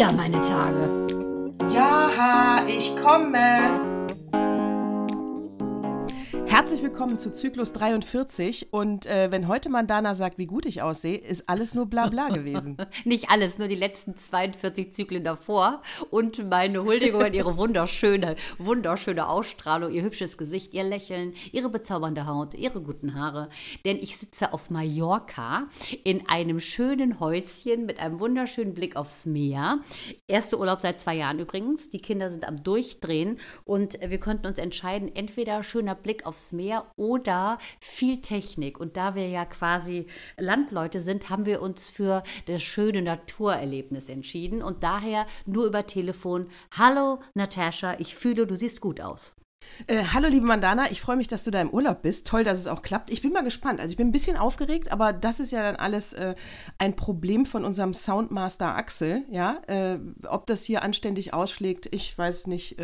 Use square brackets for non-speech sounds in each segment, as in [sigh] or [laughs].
wieder meine willkommen zu Zyklus 43 und äh, wenn heute Mandana sagt, wie gut ich aussehe, ist alles nur Blabla gewesen. [laughs] Nicht alles, nur die letzten 42 Zyklen davor und meine Huldigung an ihre wunderschöne, wunderschöne Ausstrahlung, ihr hübsches Gesicht, ihr Lächeln, ihre bezaubernde Haut, ihre guten Haare. Denn ich sitze auf Mallorca in einem schönen Häuschen mit einem wunderschönen Blick aufs Meer. Erster Urlaub seit zwei Jahren übrigens. Die Kinder sind am Durchdrehen und wir konnten uns entscheiden, entweder schöner Blick aufs Meer oder viel Technik. Und da wir ja quasi Landleute sind, haben wir uns für das schöne Naturerlebnis entschieden und daher nur über Telefon. Hallo Natascha, ich fühle, du siehst gut aus. Äh, hallo liebe Mandana, ich freue mich, dass du da im Urlaub bist. Toll, dass es auch klappt. Ich bin mal gespannt. Also ich bin ein bisschen aufgeregt, aber das ist ja dann alles äh, ein Problem von unserem Soundmaster Axel. Ja, äh, ob das hier anständig ausschlägt, ich weiß nicht.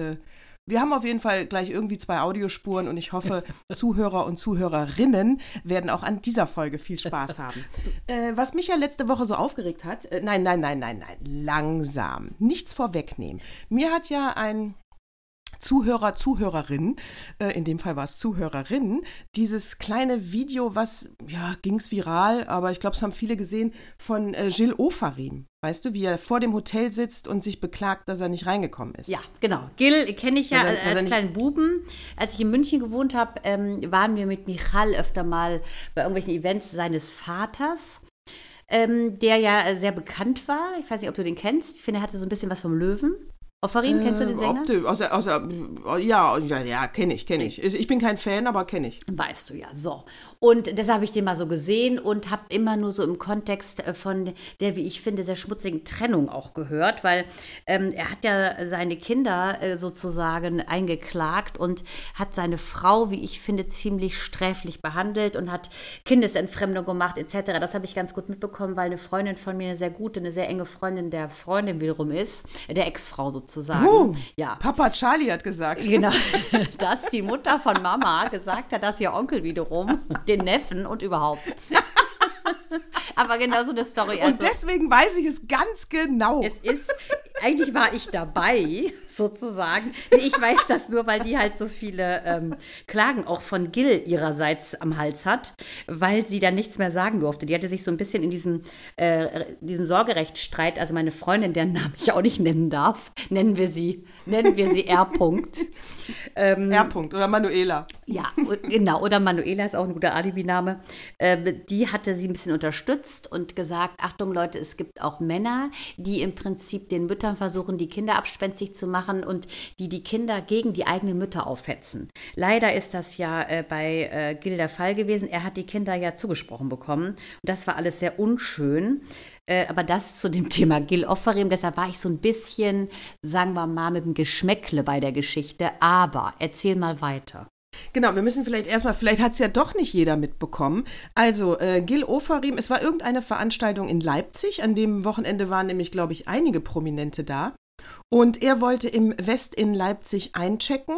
Wir haben auf jeden Fall gleich irgendwie zwei Audiospuren und ich hoffe, [laughs] Zuhörer und Zuhörerinnen werden auch an dieser Folge viel Spaß haben. [laughs] Äh, was mich ja letzte Woche so aufgeregt hat, äh, nein, nein, nein, nein, nein, langsam, nichts vorwegnehmen. Mir hat ja ein Zuhörer, Zuhörerin, äh, in dem Fall war es Zuhörerin, dieses kleine Video, was, ja, ging es viral, aber ich glaube, es haben viele gesehen, von äh, Gilles Ofarim. Weißt du, wie er vor dem Hotel sitzt und sich beklagt, dass er nicht reingekommen ist? Ja, genau. Gil kenne ich ja er, als kleinen Buben. Als ich in München gewohnt habe, ähm, waren wir mit Michal öfter mal bei irgendwelchen Events seines Vaters. Ähm, der ja sehr bekannt war. Ich weiß nicht, ob du den kennst. Ich finde, er hatte so ein bisschen was vom Löwen. Offarin, kennst du den Sänger? Äh, außer, außer, ja, ja, ja kenne ich, kenne ich. Ich bin kein Fan, aber kenne ich. Weißt du ja, so. Und deshalb habe ich den mal so gesehen und habe immer nur so im Kontext äh, von der, wie ich finde, sehr schmutzigen Trennung auch gehört, weil ähm, er hat ja seine Kinder äh, sozusagen eingeklagt und hat seine Frau, wie ich finde, ziemlich sträflich behandelt und hat Kindesentfremdung gemacht etc. Das habe ich ganz gut mitbekommen, weil eine Freundin von mir, eine sehr gute, eine sehr enge Freundin der Freundin wiederum ist, der Ex-Frau sozusagen sozusagen. Uh, ja. Papa Charlie hat gesagt. Genau, [laughs] dass die Mutter von Mama gesagt hat, dass ihr Onkel wiederum den Neffen und überhaupt. [laughs] [laughs] Aber genau so eine Story. Also, und deswegen weiß ich es ganz genau. Es ist, eigentlich war ich dabei, sozusagen. Ich weiß das nur, weil die halt so viele ähm, Klagen auch von Gil ihrerseits am Hals hat, weil sie dann nichts mehr sagen durfte. Die hatte sich so ein bisschen in diesem, äh, diesem Sorgerechtsstreit, also meine Freundin, deren Namen ich auch nicht nennen darf, nennen wir sie, nennen wir sie R. -Punkt. Ähm, R. -Punkt oder Manuela. Ja, genau. Oder Manuela ist auch ein guter Alibi-Name. Äh, die hatte sie ein bisschen unterstützt und gesagt: Achtung, Leute, es gibt auch Männer, die im Prinzip den Müttern versuchen, die Kinder abspenstig zu machen und die die Kinder gegen die eigenen Mütter aufhetzen. Leider ist das ja äh, bei äh, Gil der Fall gewesen. Er hat die Kinder ja zugesprochen bekommen. Und das war alles sehr unschön. Äh, aber das zu dem [laughs] Thema Gil Offerim, deshalb war ich so ein bisschen, sagen wir mal, mit dem Geschmäckle bei der Geschichte. Aber erzähl mal weiter. Genau, wir müssen vielleicht erstmal, vielleicht hat es ja doch nicht jeder mitbekommen. Also, äh, Gil Ofarim, es war irgendeine Veranstaltung in Leipzig. An dem Wochenende waren nämlich, glaube ich, einige Prominente da. Und er wollte im West in Leipzig einchecken.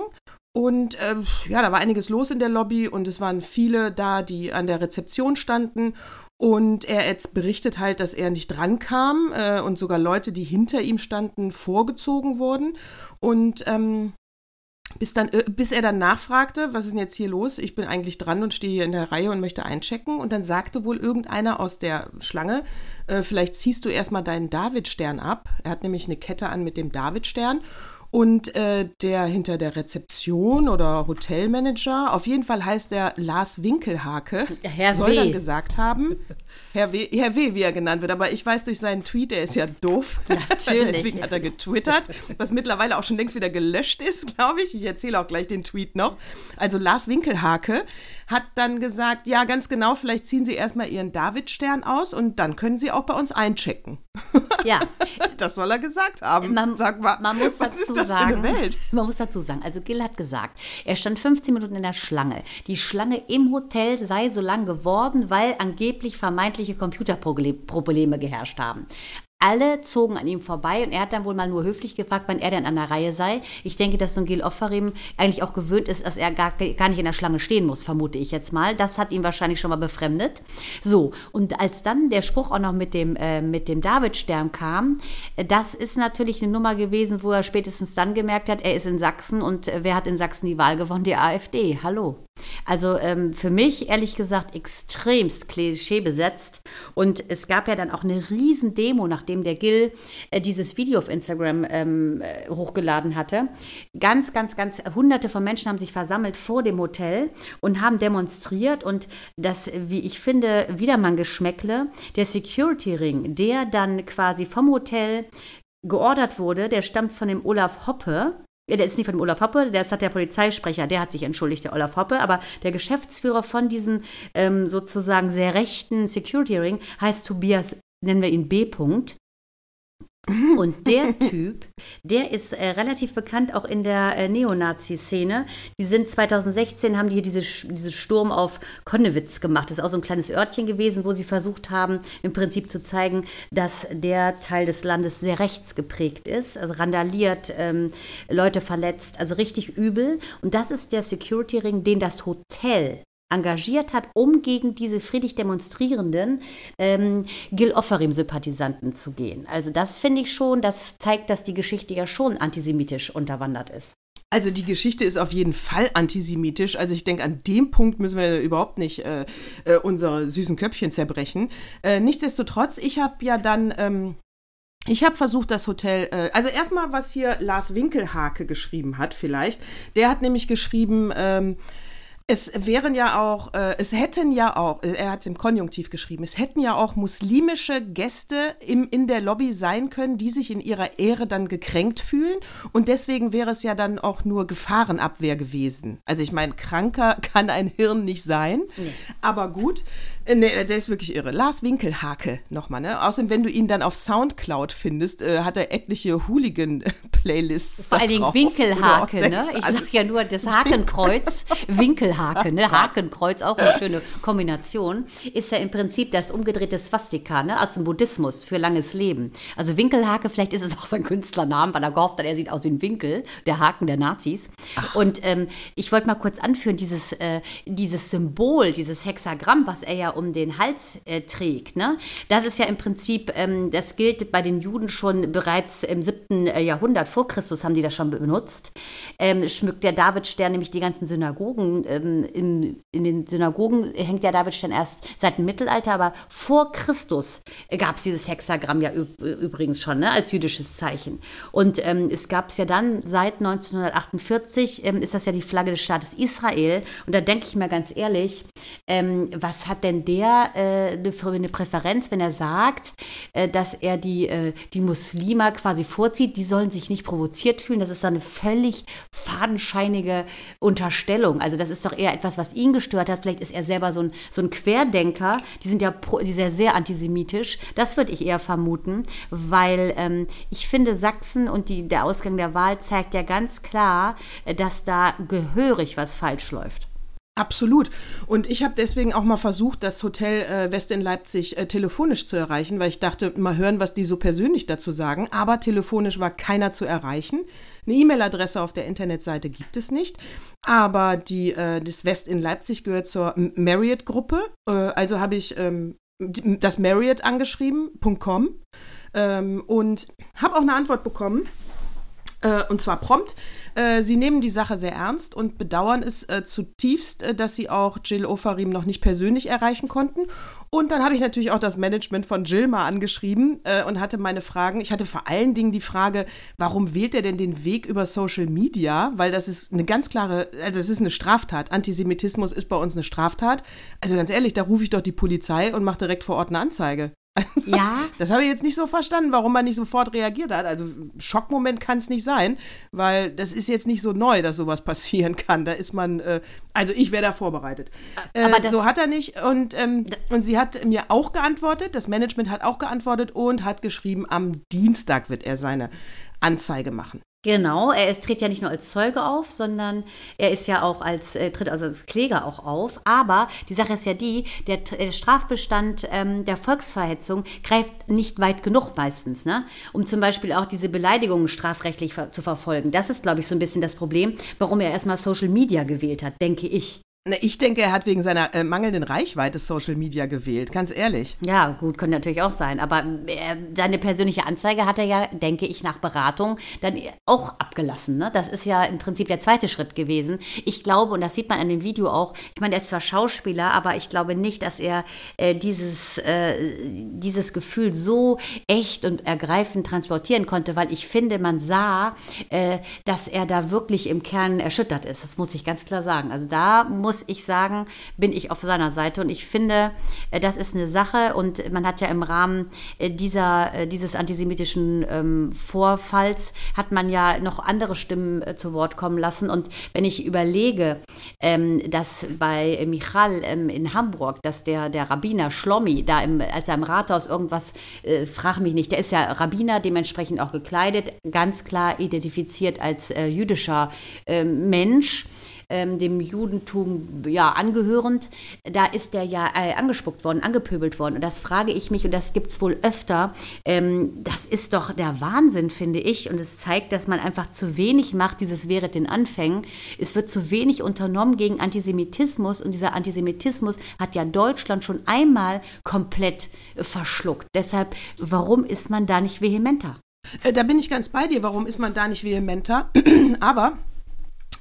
Und äh, ja, da war einiges los in der Lobby und es waren viele da, die an der Rezeption standen. Und er jetzt berichtet halt, dass er nicht drankam äh, und sogar Leute, die hinter ihm standen, vorgezogen wurden. Und ähm, bis, dann, äh, bis er dann nachfragte, was ist denn jetzt hier los? Ich bin eigentlich dran und stehe hier in der Reihe und möchte einchecken. Und dann sagte wohl irgendeiner aus der Schlange, äh, vielleicht ziehst du erstmal deinen Davidstern ab. Er hat nämlich eine Kette an mit dem Davidstern. Und äh, der hinter der Rezeption oder Hotelmanager, auf jeden Fall heißt er Lars Winkelhake, Herr soll w. dann gesagt haben, Herr W., Herr w., wie er genannt wird, aber ich weiß durch seinen Tweet, der ist ja doof. [laughs] Natürlich. Deswegen hat er getwittert, was mittlerweile auch schon längst wieder gelöscht ist, [laughs] glaube ich. Ich erzähle auch gleich den Tweet noch. Also Lars Winkelhake hat dann gesagt, ja, ganz genau, vielleicht ziehen Sie erstmal Ihren Davidstern aus und dann können Sie auch bei uns einchecken. Ja. [laughs] das soll er gesagt haben. Man, Sag mal, man muss dazu sagen? [laughs] Man muss dazu sagen, also Gil hat gesagt, er stand 15 Minuten in der Schlange. Die Schlange im Hotel sei so lang geworden, weil angeblich vermeintliche Computerprobleme geherrscht haben. Alle zogen an ihm vorbei und er hat dann wohl mal nur höflich gefragt, wann er denn an der Reihe sei. Ich denke, dass so ein Gil Offarim eigentlich auch gewöhnt ist, dass er gar, gar nicht in der Schlange stehen muss, vermute ich jetzt mal. Das hat ihn wahrscheinlich schon mal befremdet. So, und als dann der Spruch auch noch mit dem, äh, mit dem Davidstern kam, äh, das ist natürlich eine Nummer gewesen, wo er spätestens dann gemerkt hat, er ist in Sachsen und äh, wer hat in Sachsen die Wahl gewonnen? Die AfD. Hallo. Also ähm, für mich ehrlich gesagt extremst Klischee besetzt. Und es gab ja dann auch eine riesen Demo, nachdem der Gil äh, dieses Video auf Instagram ähm, äh, hochgeladen hatte. Ganz, ganz, ganz hunderte von Menschen haben sich versammelt vor dem Hotel und haben demonstriert. Und das, wie ich finde, wieder mal ein Geschmäckle, der Security Ring, der dann quasi vom Hotel geordert wurde, der stammt von dem Olaf Hoppe, ja, der ist nicht von dem Olaf Hoppe, der hat der Polizeisprecher, der hat sich entschuldigt, der Olaf Hoppe, aber der Geschäftsführer von diesem ähm, sozusagen sehr rechten Security Ring heißt Tobias, nennen wir ihn B. -Punkt. Und der [laughs] Typ, der ist äh, relativ bekannt auch in der äh, Neonazi-Szene. Die sind 2016, haben die hier diese, diese Sturm auf Konnewitz gemacht. Das ist auch so ein kleines Örtchen gewesen, wo sie versucht haben, im Prinzip zu zeigen, dass der Teil des Landes sehr rechtsgeprägt ist, also randaliert, ähm, Leute verletzt, also richtig übel. Und das ist der Security-Ring, den das Hotel engagiert hat, um gegen diese friedlich demonstrierenden ähm, Gil Offerim-Sympathisanten zu gehen. Also das finde ich schon, das zeigt, dass die Geschichte ja schon antisemitisch unterwandert ist. Also die Geschichte ist auf jeden Fall antisemitisch. Also ich denke, an dem Punkt müssen wir überhaupt nicht äh, äh, unsere süßen Köpfchen zerbrechen. Äh, nichtsdestotrotz, ich habe ja dann... Ähm ich habe versucht, das Hotel, äh, also erstmal, was hier Lars Winkelhake geschrieben hat, vielleicht. Der hat nämlich geschrieben, ähm, es wären ja auch, äh, es hätten ja auch, äh, er hat es im Konjunktiv geschrieben, es hätten ja auch muslimische Gäste im, in der Lobby sein können, die sich in ihrer Ehre dann gekränkt fühlen. Und deswegen wäre es ja dann auch nur Gefahrenabwehr gewesen. Also ich meine, kranker [laughs] kann ein Hirn nicht sein. Nee. Aber gut, nee, der ist wirklich irre. Lars Winkelhake nochmal, ne? Außerdem, wenn du ihn dann auf Soundcloud findest, äh, hat er etliche Hooligan-Playlists. Vor allen Dingen Winkelhake, ne? Ich sag ja nur das Hakenkreuz, [laughs] Winkelhake, ne? Hakenkreuz, auch eine schöne Kombination. Ist ja im Prinzip das umgedrehte Swastika, ne? Aus dem Buddhismus für langes Leben. Also Winkelhake, vielleicht ist es auch sein Künstlernamen, weil er gehofft hat, er sieht aus wie ein Winkel, der Haken der Nazis. Ach. Und ähm, ich wollte mal kurz anführen, dieses, äh, dieses Symbol, dieses Hexagramm, was er ja um den Hals äh, trägt. Ne? Das ist ja im Prinzip, ähm, das gilt bei den Juden schon bereits im 7. Äh, Jahrhundert vor Christus haben die das schon benutzt. Ähm, schmückt der Davidstern nämlich die ganzen Synagogen. Ähm, in, in, den Synagogen hängt der Davidstern erst seit dem Mittelalter, aber vor Christus gab es dieses Hexagramm ja übrigens schon ne, als jüdisches Zeichen. Und ähm, es gab es ja dann seit 1948, ähm, ist das ja die Flagge des Staates Israel. Und da denke ich mir ganz ehrlich, ähm, was hat denn der äh, eine Präferenz, wenn er sagt, äh, dass er die, äh, die Muslime quasi vorzieht, die sollen sich nicht provoziert fühlen. Das ist doch eine völlig fadenscheinige Unterstellung. Also das ist doch eher etwas, was ihn gestört hat. Vielleicht ist er selber so ein, so ein Querdenker. Die sind ja pro, die ja sehr antisemitisch. Das würde ich eher vermuten, weil ähm, ich finde, Sachsen und die, der Ausgang der Wahl zeigt ja ganz klar, äh, dass da gehörig was falsch läuft. Absolut. Und ich habe deswegen auch mal versucht, das Hotel äh, West in Leipzig äh, telefonisch zu erreichen, weil ich dachte, mal hören, was die so persönlich dazu sagen. Aber telefonisch war keiner zu erreichen. Eine E-Mail-Adresse auf der Internetseite gibt es nicht. Aber die, äh, das West in Leipzig gehört zur Marriott-Gruppe. Äh, also habe ich ähm, das Marriott angeschrieben.com ähm, und habe auch eine Antwort bekommen. Äh, und zwar prompt. Äh, sie nehmen die Sache sehr ernst und bedauern es äh, zutiefst, dass sie auch Jill Ofarim noch nicht persönlich erreichen konnten. Und dann habe ich natürlich auch das Management von Jill mal angeschrieben und hatte meine Fragen. Ich hatte vor allen Dingen die Frage, warum wählt er denn den Weg über Social Media? Weil das ist eine ganz klare, also es ist eine Straftat. Antisemitismus ist bei uns eine Straftat. Also ganz ehrlich, da rufe ich doch die Polizei und mache direkt vor Ort eine Anzeige. Ja. [laughs] Das habe ich jetzt nicht so verstanden, warum man nicht sofort reagiert hat. Also Schockmoment kann es nicht sein, weil das ist jetzt nicht so neu, dass sowas [laughs] passieren kann. Da ist man, äh, also ich wäre da vorbereitet. Äh, so hat er nicht. Und, ähm, und sie hat mir auch geantwortet, das Management hat auch geantwortet und hat geschrieben, am Dienstag wird er seine Anzeige machen. Genau, er ist, tritt ja nicht nur als Zeuge auf, sondern er ist ja auch als, äh, tritt also als Kläger auch auf. Aber die Sache ist ja die, der, der Strafbestand ähm, der Volksverhetzung greift nicht weit genug meistens, ne? um zum Beispiel auch diese Beleidigungen strafrechtlich ver zu verfolgen. Das ist, glaube ich, so ein bisschen das Problem, warum er erstmal Social Media gewählt hat, denke ich. Ich denke, er hat wegen seiner äh, mangelnden Reichweite Social Media gewählt, ganz ehrlich. Ja, gut, könnte natürlich auch sein. Aber äh, seine persönliche Anzeige hat er ja, denke ich, nach Beratung dann auch abgelassen. Ne? Das ist ja im Prinzip der zweite Schritt gewesen. Ich glaube, und das sieht man an dem Video auch, ich meine, er ist zwar Schauspieler, aber ich glaube nicht, dass er äh, dieses, äh, dieses Gefühl so echt und ergreifend transportieren konnte, weil ich finde, man sah, äh, dass er da wirklich im Kern erschüttert ist. Das muss ich ganz klar sagen. Also da muss muss ich sagen, bin ich auf seiner Seite. Und ich finde, äh, das ist eine Sache. Und man hat ja im Rahmen äh, dieser, äh, dieses antisemitischen ähm, Vorfalls, hat man ja noch andere Stimmen zu Wort kommen lassen. Und wenn ich überlege, ähm, dass bei Michal ähm, in Hamburg, dass der, der Rabbiner Schlommi da im, als er im Rathaus irgendwas, äh, frag mich nicht, der ist ja Rabbiner, dementsprechend auch gekleidet, ganz klar identifiziert als jüdischer äh, Mensch ähm, dem Judentum ja angehörend, da ist der ja äh, angespuckt worden, angepöbelt worden. Und das frage ich mich, und das gibt es wohl öfter, ähm, das ist doch der Wahnsinn, finde ich. Und es zeigt, dass man einfach zu wenig macht, dieses wäre den Anfängen. Es wird zu wenig unternommen gegen Antisemitismus. Und dieser Antisemitismus hat ja Deutschland schon einmal komplett äh, verschluckt. Deshalb, warum ist man da nicht vehementer? Äh, da bin ich ganz bei dir. Warum ist man da nicht vehementer? [clears throat] Aber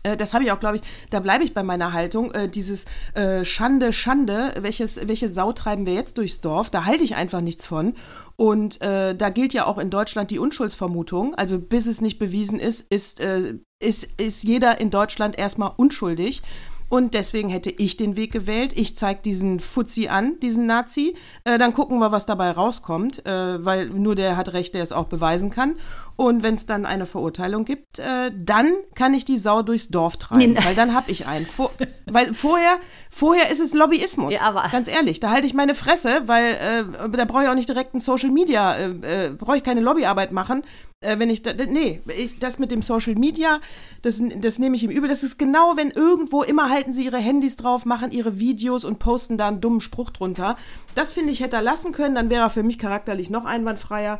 äh, das habe ich auch, glaube ich, da bleibe ich bei meiner Haltung. Äh, dieses äh, Schande, Schande, welches, welche Sau treiben wir jetzt durchs Dorf? Da halte ich einfach nichts von. Und äh, da gilt ja auch in Deutschland die Unschuldsvermutung. Also bis es nicht bewiesen ist, ist, äh, ist, ist jeder in Deutschland erstmal unschuldig. Und deswegen hätte ich den Weg gewählt. Ich zeige diesen Fuzzi an, diesen Nazi. Äh, dann gucken wir, was dabei rauskommt, äh, weil nur der hat Recht, der es auch beweisen kann. Und wenn es dann eine Verurteilung gibt, äh, dann kann ich die Sau durchs Dorf treiben, weil dann habe ich einen. Vor, [laughs] weil vorher, vorher ist es Lobbyismus. Ja, aber ganz ehrlich, da halte ich meine Fresse, weil äh, da brauche ich auch nicht direkt ein Social Media, äh, äh brauche ich keine Lobbyarbeit machen. Äh, wenn ich, da, nee, ich, das mit dem Social Media, das, das nehme ich ihm übel. Das ist genau, wenn irgendwo immer halten sie ihre Handys drauf, machen ihre Videos und posten da einen dummen Spruch drunter. Das finde ich, hätte er lassen können, dann wäre er für mich charakterlich noch einwandfreier.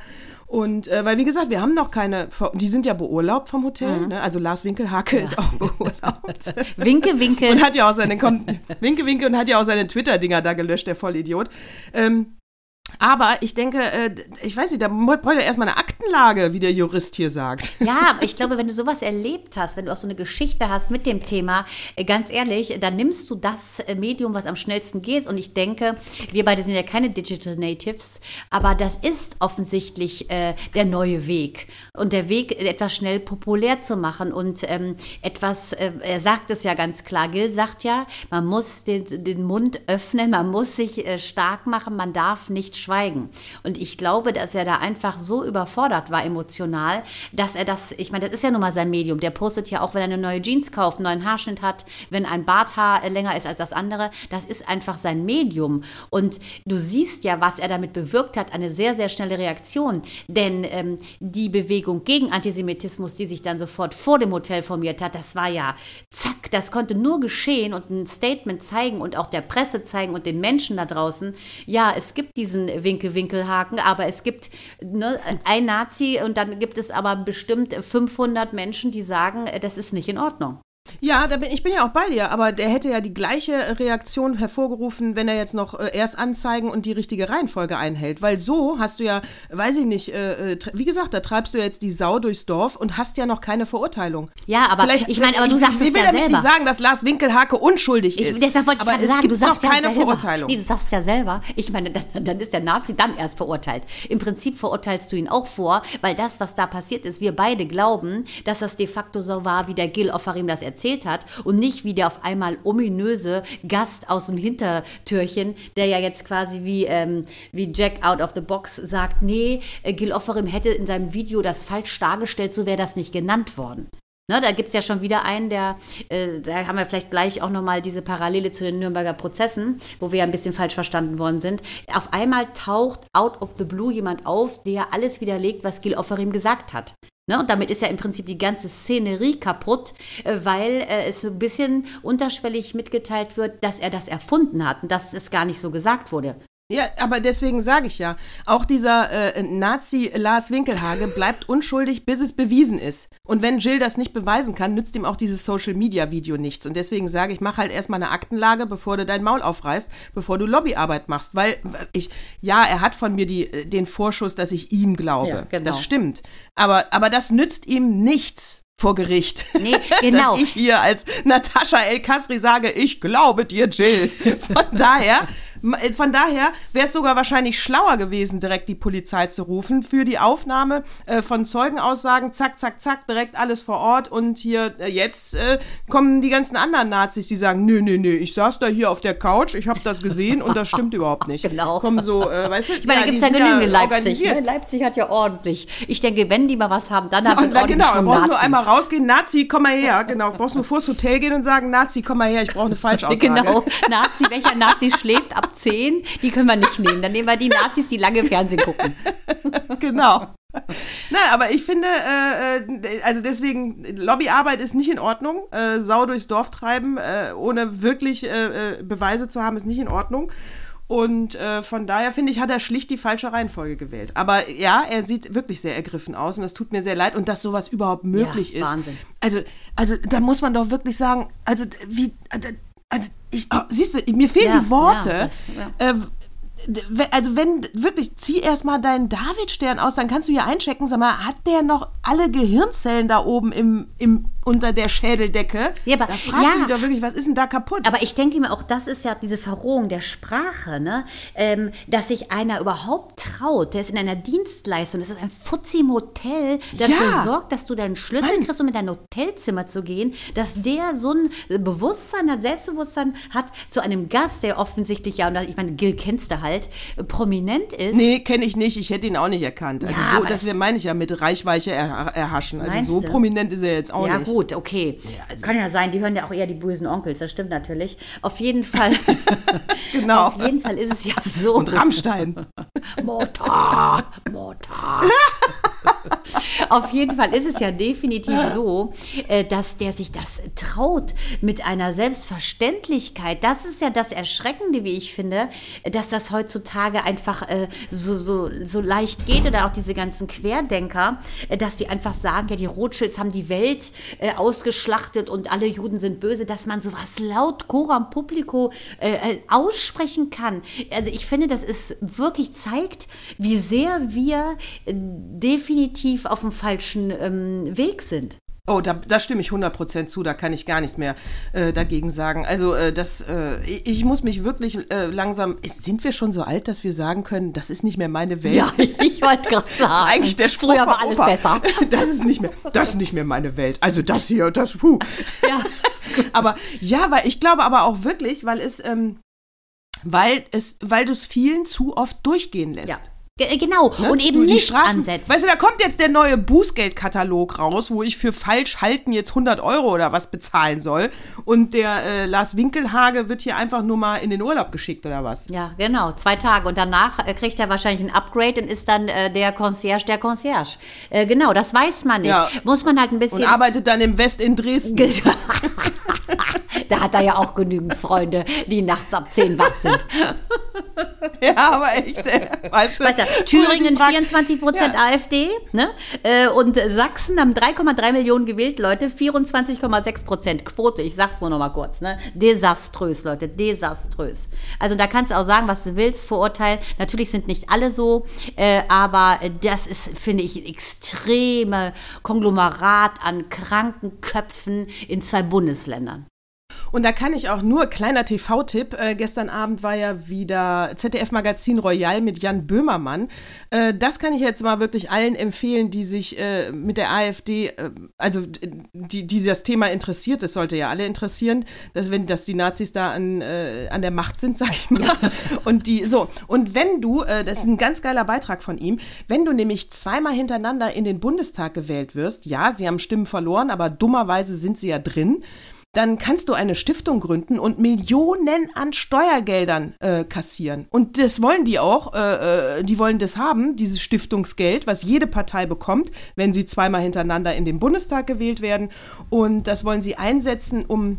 Und äh, weil, wie gesagt, wir haben noch keine, die sind ja beurlaubt vom Hotel. Mhm. Ne? Also Lars Winkelhake ja. ist auch beurlaubt. [laughs] Winke, Winke. Und hat ja auch seine, kommt, Winke, Winke und hat ja auch seine Twitter-Dinger da gelöscht, der Vollidiot. Ähm, aber ich denke, äh, ich weiß nicht, da bräuchte er erstmal eine Aktenlage, wie der Jurist hier sagt. Ja, aber ich glaube, wenn du sowas erlebt hast, wenn du auch so eine Geschichte hast mit dem Thema, äh, ganz ehrlich, dann nimmst du das äh, Medium, was am schnellsten geht. Und ich denke, wir beide sind ja keine Digital Natives, aber das ist offensichtlich der neue Weg. Und der Weg, etwas schnell populär zu machen und ähm, etwas, er sagt es ja ganz klar, Gil sagt ja, man muss den, den Mund öffnen, man muss sich stark machen, man darf nicht schweigen. Und ich glaube, dass er da einfach so überfordert war emotional, dass er das, ich meine, das ist ja nun mal sein Medium. Der postet ja auch, wenn er eine neue Jeans kauft, einen neuen Haarschnitt hat, wenn ein Barthaar länger ist als das andere. Das ist einfach sein Medium. Und du siehst ja, was er damit bewirkt hat, eine sehr, sehr schnelle Reaktion. Denn ähm, die Bewegung gegen Antisemitismus, die sich dann sofort vor dem Hotel formiert hat, das war ja zack, das konnte nur geschehen und ein Statement zeigen und auch der Presse zeigen und den Menschen da draußen. Ja, es gibt diesen Winke-Winkelhaken, aber es gibt ne, ein Nazi und dann gibt es aber bestimmt 500 Menschen, die sagen, äh, das ist nicht in Ordnung. Ja, da bin, ich bin ja auch bei dir, aber der hätte ja die gleiche Reaktion hervorgerufen, wenn er jetzt noch äh, erst anzeigen und die richtige Reihenfolge einhält. Weil so hast du ja, weiß ich nicht, äh, äh wie gesagt, da treibst du jetzt die Sau durchs Dorf und hast ja noch keine Verurteilung. Ja, aber vielleicht, ich meine, aber du sagst ich, es ja selber. Ich will nicht sagen, dass Lars Winkelhake unschuldig ist. Ich, deshalb wollte ich aber gerade sagen, du sagst noch keine ja Verurteilung. Nee, du sagst ja selber. Ich meine, [laughs] dann, dann ist der Nazi dann erst verurteilt. Im Prinzip verurteilst du ihn auch vor, weil das, was da passiert ist, wir beide glauben, dass das de facto so war, wie der Gil Offarim das erzählt hat und nicht wie der auf einmal ominöse Gast aus dem Hintertürchen, der ja jetzt quasi wie, ähm, wie Jack out of the box sagt, nee, äh, Gil Offerim hätte in seinem Video das falsch dargestellt, so wäre das nicht genannt worden. Ne, da gibt es ja schon wieder einen, der, äh, da haben wir vielleicht gleich auch nochmal diese Parallele zu den Nürnberger Prozessen, wo wir ja ein bisschen falsch verstanden worden sind. Auf einmal taucht out of the blue jemand auf, der alles widerlegt, was Gil Offerim gesagt hat. Ne? Und damit ist ja im Prinzip die ganze Szenerie kaputt, äh, weil äh, es so ein bisschen unterschwellig mitgeteilt wird, dass er das erfunden hat und dass es gar nicht so gesagt wurde. Ja, aber deswegen sage ich ja, auch dieser äh, Nazi Lars Winkelhage bleibt unschuldig, bis es bewiesen ist. Und wenn Jill das nicht beweisen kann, nützt ihm auch dieses Social Media Video nichts. Und deswegen sage ich, mach halt erstmal eine Aktenlage, bevor du dein Maul aufreißt, bevor du Lobbyarbeit machst. Weil ich, ja, er hat von mir die, äh, den Vorschuss, dass ich ihm glaube. Ja, genau. Das stimmt. Aber, aber das nützt ihm nichts vor Gericht. Nee, [laughs] genau. Dass ich hier als Natascha El Kasri sage, ich glaube dir, Jill. Von daher äh, von daher wäre es sogar wahrscheinlich schlauer gewesen, direkt die Polizei zu rufen für die Aufnahme äh, von Zeugenaussagen. Zack, zack, zack, direkt alles vor Ort. Und hier äh, jetzt äh, kommen die ganzen anderen Nazis, die sagen: Nö, nö, nö, ich saß da hier auf der Couch, ich habe das gesehen und das stimmt überhaupt nicht. [laughs] Genau. Kommen so, äh, weißt du, ich meine, ja, da gibt es ja genügend in Leipzig. Ne? Leipzig hat ja ordentlich. Ich denke, wenn die mal was haben, dann haben ja, Genau, du brauchst nur einmal rausgehen, Nazi, komm mal her. Genau, brauchst nur vors Hotel gehen und sagen: Nazi, komm mal her, ich brauche eine [laughs] Falschaussage. Genau, Nazi, welcher Nazi schläft ab 10? Die können wir nicht nehmen. Dann nehmen wir die Nazis, die lange Fernsehen gucken. [laughs] genau. Nein, aber ich finde, äh, äh, also deswegen, Lobbyarbeit ist nicht in Ordnung. Äh, Sau durchs Dorf treiben, äh, ohne wirklich äh, äh, Beweise zu haben, ist nicht in Ordnung. Und von daher finde ich, hat er schlicht die falsche Reihenfolge gewählt. Aber ja, er sieht wirklich sehr ergriffen aus und das tut mir sehr leid. Und dass sowas überhaupt möglich ja, ist. Wahnsinn. Also, also da muss man doch wirklich sagen, also wie, also ich, oh, siehst du, mir fehlen Ja, die Worte. ja, das- ja. Äh, also wenn wirklich zieh erstmal deinen Davidstern aus, dann kannst du hier einchecken, sag mal, hat der noch alle Gehirnzellen da oben im, im unter der Schädeldecke? Ja, aber- da fragst ja. du dich doch wirklich, was ist denn da kaputt? Aber ich denke mir auch, das ist ja diese Verrohung der Sprache, ne? Ähm, dass sich einer überhaupt traut, der ist in einer Dienstleistung, das ist ein Fuzzi im Hotel, Ja. dafür sorgt, dass du deinen Schlüssel Mann. kriegst, um in dein Hotelzimmer zu gehen, dass der so ein Bewusstsein hat, Selbstbewusstsein hat zu einem Gast, der offensichtlich ja, und ich meine, Gil kennst du halt, prominent ist. Nee, kenne ich nicht. Ich hätte ihn auch nicht erkannt. Also Ja, so, das meine ich ja mit Reichweite er, erhaschen. Also so prominent ist er jetzt auch Ja, nicht. gut, okay. also Kann ja sein, die hören ja auch eher die bösen Onkels, das stimmt natürlich. Auf jeden Fall. [laughs] Genau. Auf jeden Fall ist es ja so. Und Rammstein. [laughs] Motor, Motor. [laughs] [laughs] Auf jeden Fall ist es ja definitiv so, äh, dass der sich das traut mit einer Selbstverständlichkeit. Das ist ja das Erschreckende, wie ich finde, dass das heutzutage einfach äh, so, so, so leicht geht oder auch diese ganzen Querdenker, äh, dass die einfach sagen, ja, die Rothschilds haben die Welt ausgeschlachtet und alle Juden sind böse, dass man sowas laut Coram Publico aussprechen kann. Also ich finde, das ist wirklich zeigt, wie sehr wir äh, definitiv auf dem falschen ähm, Weg sind. Oh, da, da stimme ich 100% zu, da kann ich gar nichts mehr äh, dagegen sagen. Also äh, das, äh, ich, muss mich wirklich äh, langsam, ist, sind wir schon so alt, dass wir sagen können, das ist nicht mehr meine Welt? Ja, [laughs] ich wollte gerade [laughs] sagen. Eigentlich der Spruch Früher war alles Opa. besser. [laughs] Das ist nicht mehr, das ist nicht mehr meine Welt. Also das hier, das, puh. Ja. aber ja, weil ich glaube aber auch wirklich, weil es, ähm, weil es, weil du es vielen zu oft durchgehen lässt. Ja. Ge- Genau, Ne? und eben nicht Strafen- ansetzen. Weißt du, da kommt jetzt der neue Bußgeldkatalog raus, wo ich für falsch halten jetzt 100 Euro oder was bezahlen soll. Und der äh, Lars Winkelhage wird hier einfach nur mal in den Urlaub geschickt oder was? Ja, genau, zwei Tage. Und danach äh, kriegt er wahrscheinlich ein Upgrade und ist dann äh, der Concierge der Concierge. Äh, genau, das weiß man nicht. Ja. Muss man halt ein Und bisschen. arbeitet dann im West in Dresden. [laughs] da hat er ja auch genügend Freunde, die nachts ab 10 wach sind. [laughs] Ja, aber echt, äh, weißt du? Weißt du, [laughs] Thüringen man sich 24 Prozent Ja. AfD, ne? Äh, und Sachsen haben 3,3 Millionen gewählt, Leute, 24,6 Prozent Quote. Ich sag's nur noch mal kurz, ne? Desaströs, Leute, desaströs. Also da kannst du auch sagen, was du willst, Vorurteil. Natürlich sind nicht alle so, äh, aber das ist, finde ich, extreme Konglomerat an kranken Köpfen in zwei Bundesländern. Und da kann ich auch nur, kleiner TV-Tipp, äh, gestern Abend war ja wieder ZDF-Magazin Royal mit Jan Böhmermann. Äh, das kann ich jetzt mal wirklich allen empfehlen, die sich äh, mit der AfD, äh, also die, die das Thema interessiert, das sollte ja alle interessieren, dass, wenn, dass die Nazis da an, äh, an der Macht sind, [laughs] sag ich mal. Und die, so, und wenn du, äh, das ist ein ganz geiler Beitrag von ihm, wenn du nämlich zweimal hintereinander in den Bundestag gewählt wirst, ja, sie haben Stimmen verloren, aber dummerweise sind sie ja drin dann kannst du eine Stiftung gründen und Millionen an Steuergeldern äh, kassieren. Und das wollen die auch. Äh, äh, die wollen das haben, dieses Stiftungsgeld, was jede Partei bekommt, wenn sie zweimal hintereinander in den Bundestag gewählt werden. Und das wollen sie einsetzen, um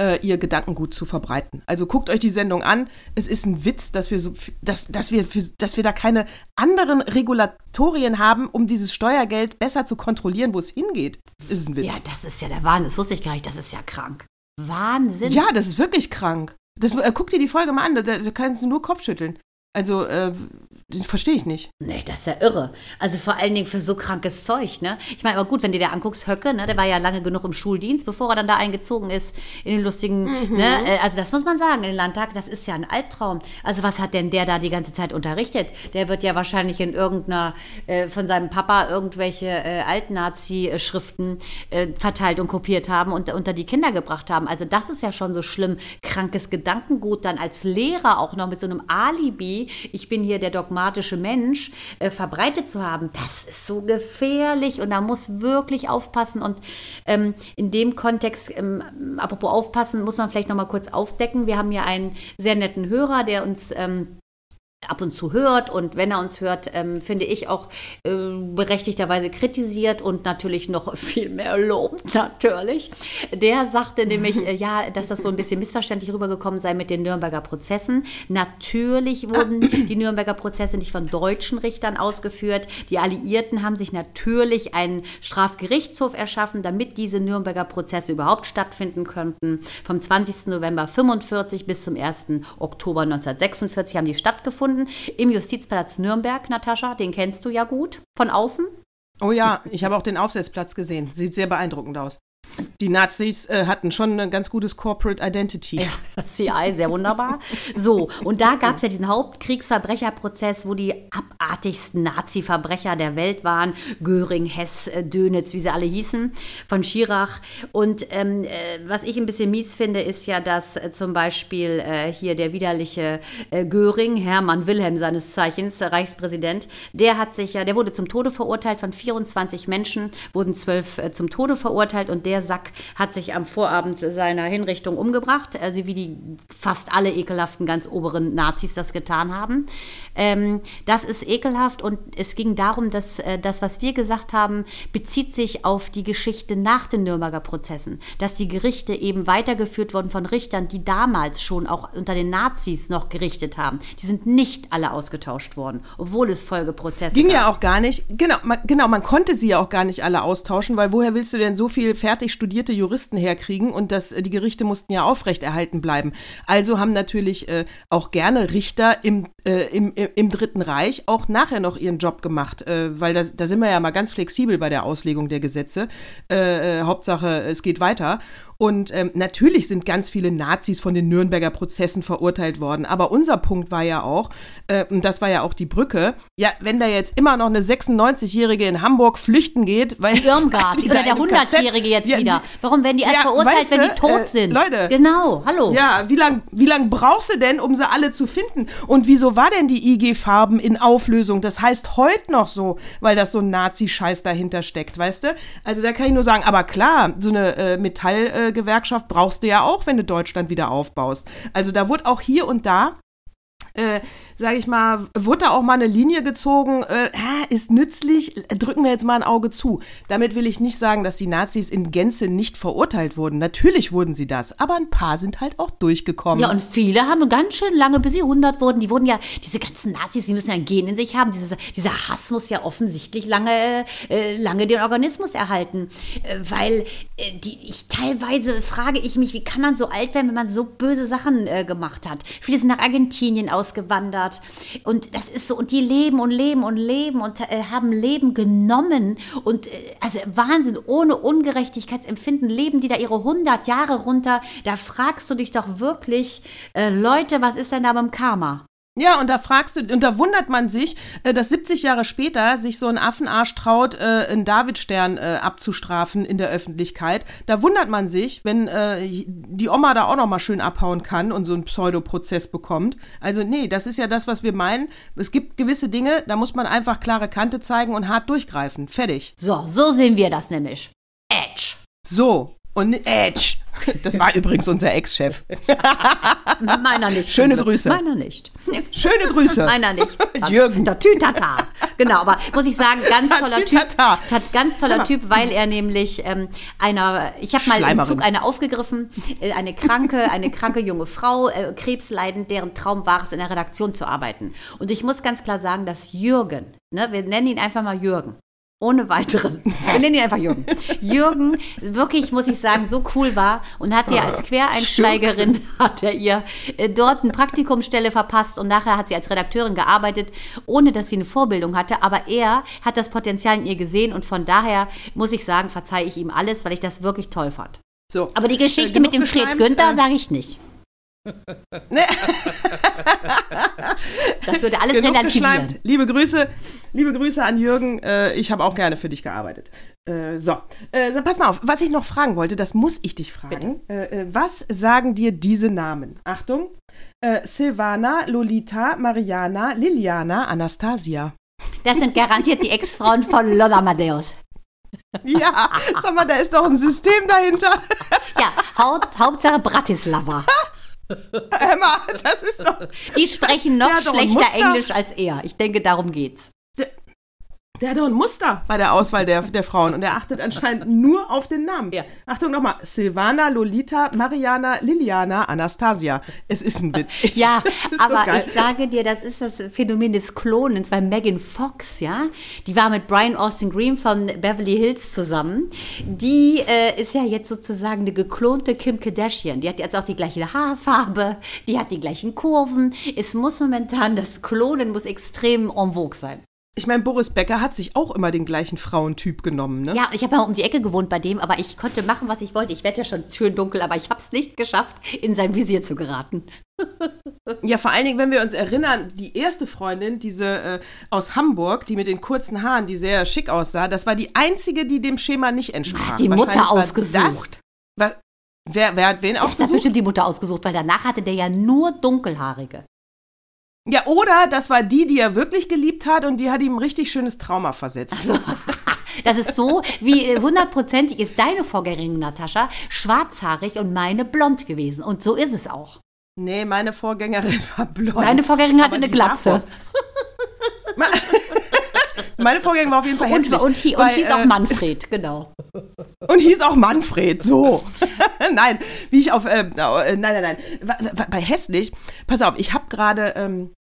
äh, ihr Gedankengut zu verbreiten. Also guckt euch die Sendung an. Es ist ein Witz, dass wir so, dass, dass wir, für, dass wir da keine anderen Regulatorien haben, um dieses Steuergeld besser zu kontrollieren, wo es hingeht. Das ist ein Witz. Ja, das ist ja der Wahnsinn. Das wusste ich gar nicht. Das ist ja krank. Wahnsinn. Ja, das ist wirklich krank. Das, äh, guck dir die Folge mal an, da, da kannst du nur Kopfschütteln. Also, äh, verstehe ich nicht. Nee, das ist ja irre. Also vor allen Dingen für so krankes Zeug, ne? Ich meine, aber gut, wenn du dir anguckst, Höcke, ne, der war ja lange genug im Schuldienst, bevor er dann da eingezogen ist in den lustigen, mhm. ne? Äh, also das muss man sagen, in den Landtag, das ist ja ein Albtraum. Also was hat denn der da die ganze Zeit unterrichtet? Der wird ja wahrscheinlich in irgendeiner, äh, von seinem Papa irgendwelche äh, Alt-Nazi-Schriften äh, verteilt und kopiert haben und unter die Kinder gebracht haben. Also das ist ja schon so schlimm. Krankes Gedankengut dann als Lehrer auch noch mit so einem Alibi. Ich bin hier der Dogmat dogmatische Mensch äh, verbreitet zu haben, das ist so gefährlich und da muss wirklich aufpassen. Und ähm, in dem Kontext, ähm, apropos aufpassen, muss man vielleicht noch mal kurz aufdecken. Wir haben ja einen sehr netten Hörer, der uns ähm, ab und zu hört und wenn er uns hört, ähm, finde ich auch äh, berechtigterweise kritisiert und natürlich noch [laughs] viel mehr lobt, natürlich. Der sagte nämlich, äh, ja, dass das wohl ein bisschen missverständlich rübergekommen sei mit den Nürnberger Prozessen. Natürlich wurden [clears throat] die Nürnberger Prozesse nicht von deutschen Richtern ausgeführt. Die Alliierten haben sich natürlich einen Strafgerichtshof erschaffen, damit diese Nürnberger Prozesse überhaupt stattfinden könnten. Vom 20. November 45 bis zum 1. Oktober 1946 haben die stattgefunden gefunden im Justizplatz Nürnberg, Natascha. Den kennst du ja gut von außen. Oh ja, ich habe auch den Aufsetzplatz gesehen. Sieht sehr beeindruckend aus. Die Nazis äh, hatten schon ein ganz gutes Corporate Identity. Ja, CI, sehr wunderbar. So, und da gab es ja diesen Hauptkriegsverbrecherprozess, wo die abartigsten Nazi-Verbrecher der Welt waren. Göring, Hess, äh, Dönitz, wie sie alle hießen, von Schirach. Und ähm, äh, was ich ein bisschen mies finde, ist ja, dass äh, zum Beispiel äh, hier der widerliche äh, Göring, Hermann Wilhelm seines Zeichens, Reichspräsident, der hat sich ja, der wurde zum Tode verurteilt von 24 Menschen, wurden zwölf zum Tode verurteilt und der Sack hat sich am Vorabend seiner Hinrichtung umgebracht, also wie die fast alle ekelhaften ganz oberen Nazis das getan haben. Ähm, das ist ekelhaft und es ging darum, dass äh, das, was wir gesagt haben, bezieht sich auf die Geschichte nach den Nürnberger Prozessen, dass die Gerichte eben weitergeführt wurden von Richtern, die damals schon auch unter den Nazis noch gerichtet haben. Die sind nicht alle ausgetauscht worden, obwohl es Folgeprozesse Ging gab. ja auch gar nicht. Genau man, genau, man konnte sie ja auch gar nicht alle austauschen, weil woher willst du denn so viel fertig studierte Juristen herkriegen und das, die Gerichte mussten ja aufrechterhalten bleiben. Also haben natürlich äh, auch gerne Richter im, äh, im, im Dritten Reich auch nachher noch ihren Job gemacht, äh, weil da, da sind wir ja mal ganz flexibel bei der Auslegung der Gesetze. Äh, äh, Hauptsache, es geht weiter. Und ähm, natürlich sind ganz viele Nazis von den Nürnberger Prozessen verurteilt worden. Aber unser Punkt war ja auch, äh, und das war ja auch die Brücke, ja, wenn da jetzt immer noch eine 96-Jährige in Hamburg flüchten geht, weil. Irmgard [laughs] oder der 100-Jährige jetzt ja, wieder. Warum werden die erst ja, verurteilt, weißt wenn die tot äh, sind? Leute. Genau, hallo. Ja, wie lange wie lang brauchst du denn, um sie alle zu finden? Und wieso war denn die IG-Farben in Auflösung? Das heißt heute noch so, weil das so ein Nazi-Scheiß dahinter steckt, weißt du? Also da kann ich nur sagen, aber klar, so eine äh, Metall- äh, Gewerkschaft brauchst du ja auch, wenn du Deutschland wieder aufbaust. Also da wurde auch hier und da äh, sage ich mal, wurde da auch mal eine Linie gezogen, äh, ist nützlich, drücken wir jetzt mal ein Auge zu. Damit will ich nicht sagen, dass die Nazis in Gänze nicht verurteilt wurden. Natürlich wurden sie das, aber ein paar sind halt auch durchgekommen. Ja, und viele haben ganz schön lange, bis sie 100 wurden, die wurden ja, diese ganzen Nazis, die müssen ja ein Gen in sich haben. Dieses, dieser Hass muss ja offensichtlich lange, äh, lange den Organismus erhalten. Äh, weil äh, die, ich teilweise frage ich mich, wie kann man so alt werden, wenn man so böse Sachen äh, gemacht hat? Viele sind nach Argentinien aus ausgewandert. Und das ist so, und die leben und leben und leben und äh, haben Leben genommen. Und äh, also Wahnsinn, ohne Ungerechtigkeitsempfinden leben die da ihre 100 Jahre runter. Da fragst du dich doch wirklich, äh, Leute, was ist denn da beim Karma? Ja, und da fragst du, und da wundert man sich, äh, dass 70 Jahre später sich so ein Affenarsch traut, äh, einen Davidstern äh, abzustrafen in der Öffentlichkeit. Da wundert man sich, wenn die Oma da auch noch mal schön abhauen kann und so einen Pseudoprozess bekommt. Also nee, das ist ja das, was wir meinen. Es gibt gewisse Dinge, da muss man einfach klare Kante zeigen und hart durchgreifen. Fertig. So, so sehen wir das nämlich. Edge. So, und Edge. Das war übrigens unser Ex-Chef. [laughs] Meiner nicht. Schöne. Grüße. Meiner nicht. Schöne Grüße. Meiner nicht. [laughs] Jürgen. Der Tütata. Genau, aber muss ich sagen, ganz toller Typ. Tatütata. Tat, ganz toller Typ, weil er nämlich ähm, einer, ich habe mal im. Zug eine aufgegriffen, äh, eine kranke, eine kranke junge Frau, äh, krebsleidend, deren Traum war es, in der Redaktion zu arbeiten. Und ich muss ganz klar sagen, dass Jürgen, ne, wir nennen ihn einfach mal Jürgen. Ohne weiteres. Wir nennen ihn einfach Jürgen. Jürgen, wirklich, muss ich sagen, so cool war und hat ihr als Quereinsteigerin, [laughs] hat er ihr äh, dort eine Praktikumsstelle verpasst und nachher hat sie als Redakteurin gearbeitet, ohne dass sie eine Vorbildung hatte. Aber er hat das Potenzial in ihr gesehen und von daher muss ich sagen, verzeihe ich ihm alles, weil ich das wirklich toll fand. So. Aber die Geschichte Äh, mit dem Fred Günther äh, sage ich nicht. [laughs] Das würde alles Genug relativieren. Liebe Grüße, liebe Grüße an Jürgen. Äh, ich habe auch gerne für dich gearbeitet. Äh, so. Äh, so, pass mal auf, was ich noch fragen wollte, das muss ich dich fragen. Äh, was sagen dir diese Namen? Achtung. Silvana, Lolita, Mariana, Liliana, Anastasia. Das sind garantiert die Ex-Frauen von Lola Amadeus. Ja, sag mal, da ist doch ein System dahinter. Ja, Haupt, Hauptsache Bratislava. [laughs] Emma, das ist doch. Die sprechen noch schlechter. Englisch als er. Ich denke, darum geht's. Der hat doch ein Muster bei der Auswahl der, der Frauen und er achtet anscheinend nur auf den Namen. Ja. Achtung nochmal: Silvana, Lolita, Mariana, Liliana, Anastasia. Es ist ein Witz. [laughs] Ich- Ja, aber so ich sage dir, das ist das Phänomen des Klonens, weil Megan Fox, ja, die war mit Brian Austin Green von Beverly Hills zusammen. Die äh, ist ja jetzt sozusagen eine geklonte Kim Kardashian. Die hat jetzt auch die gleiche Haarfarbe, die hat die gleichen Kurven. Es muss momentan, das Klonen muss extrem en vogue sein. Ich meine, Boris Becker hat sich auch immer den gleichen Frauentyp genommen, ne? Ja, ich habe ja um die Ecke gewohnt bei dem, aber ich konnte machen, was ich wollte. Ich werde ja schon schön dunkel, aber ich habe es nicht geschafft, in sein Visier zu geraten. [laughs] Ja, vor allen Dingen, wenn wir uns erinnern, die erste Freundin, diese äh, aus Hamburg, die mit den kurzen Haaren, die sehr schick aussah, das war die einzige, die dem Schema nicht entsprach. Hat die Mutter ausgesucht. Das, war, wer, wer hat wen Das hat ausgesucht? bestimmt die Mutter ausgesucht, weil danach hatte der ja nur dunkelhaarige. Ja, oder das war die, die er wirklich geliebt hat und die hat ihm ein richtig schönes Trauma versetzt. [laughs] Das ist so, wie äh, hundertprozentig ist deine Vorgängerin Natascha schwarzhaarig und meine blond gewesen. Und so ist es auch. Nee, meine Vorgängerin [laughs] war blond. Meine Vorgängerin hatte eine Glatze. [laughs] Meine Vorgängerin war auf jeden Fall hässlich. Und, und, hi- und weil, hieß auch äh, Manfred, genau. [laughs] Und hieß auch Manfred, so. [laughs] nein, wie ich auf, äh, äh, nein, nein, nein. Bei hässlich, pass auf, ich habe gerade ähm,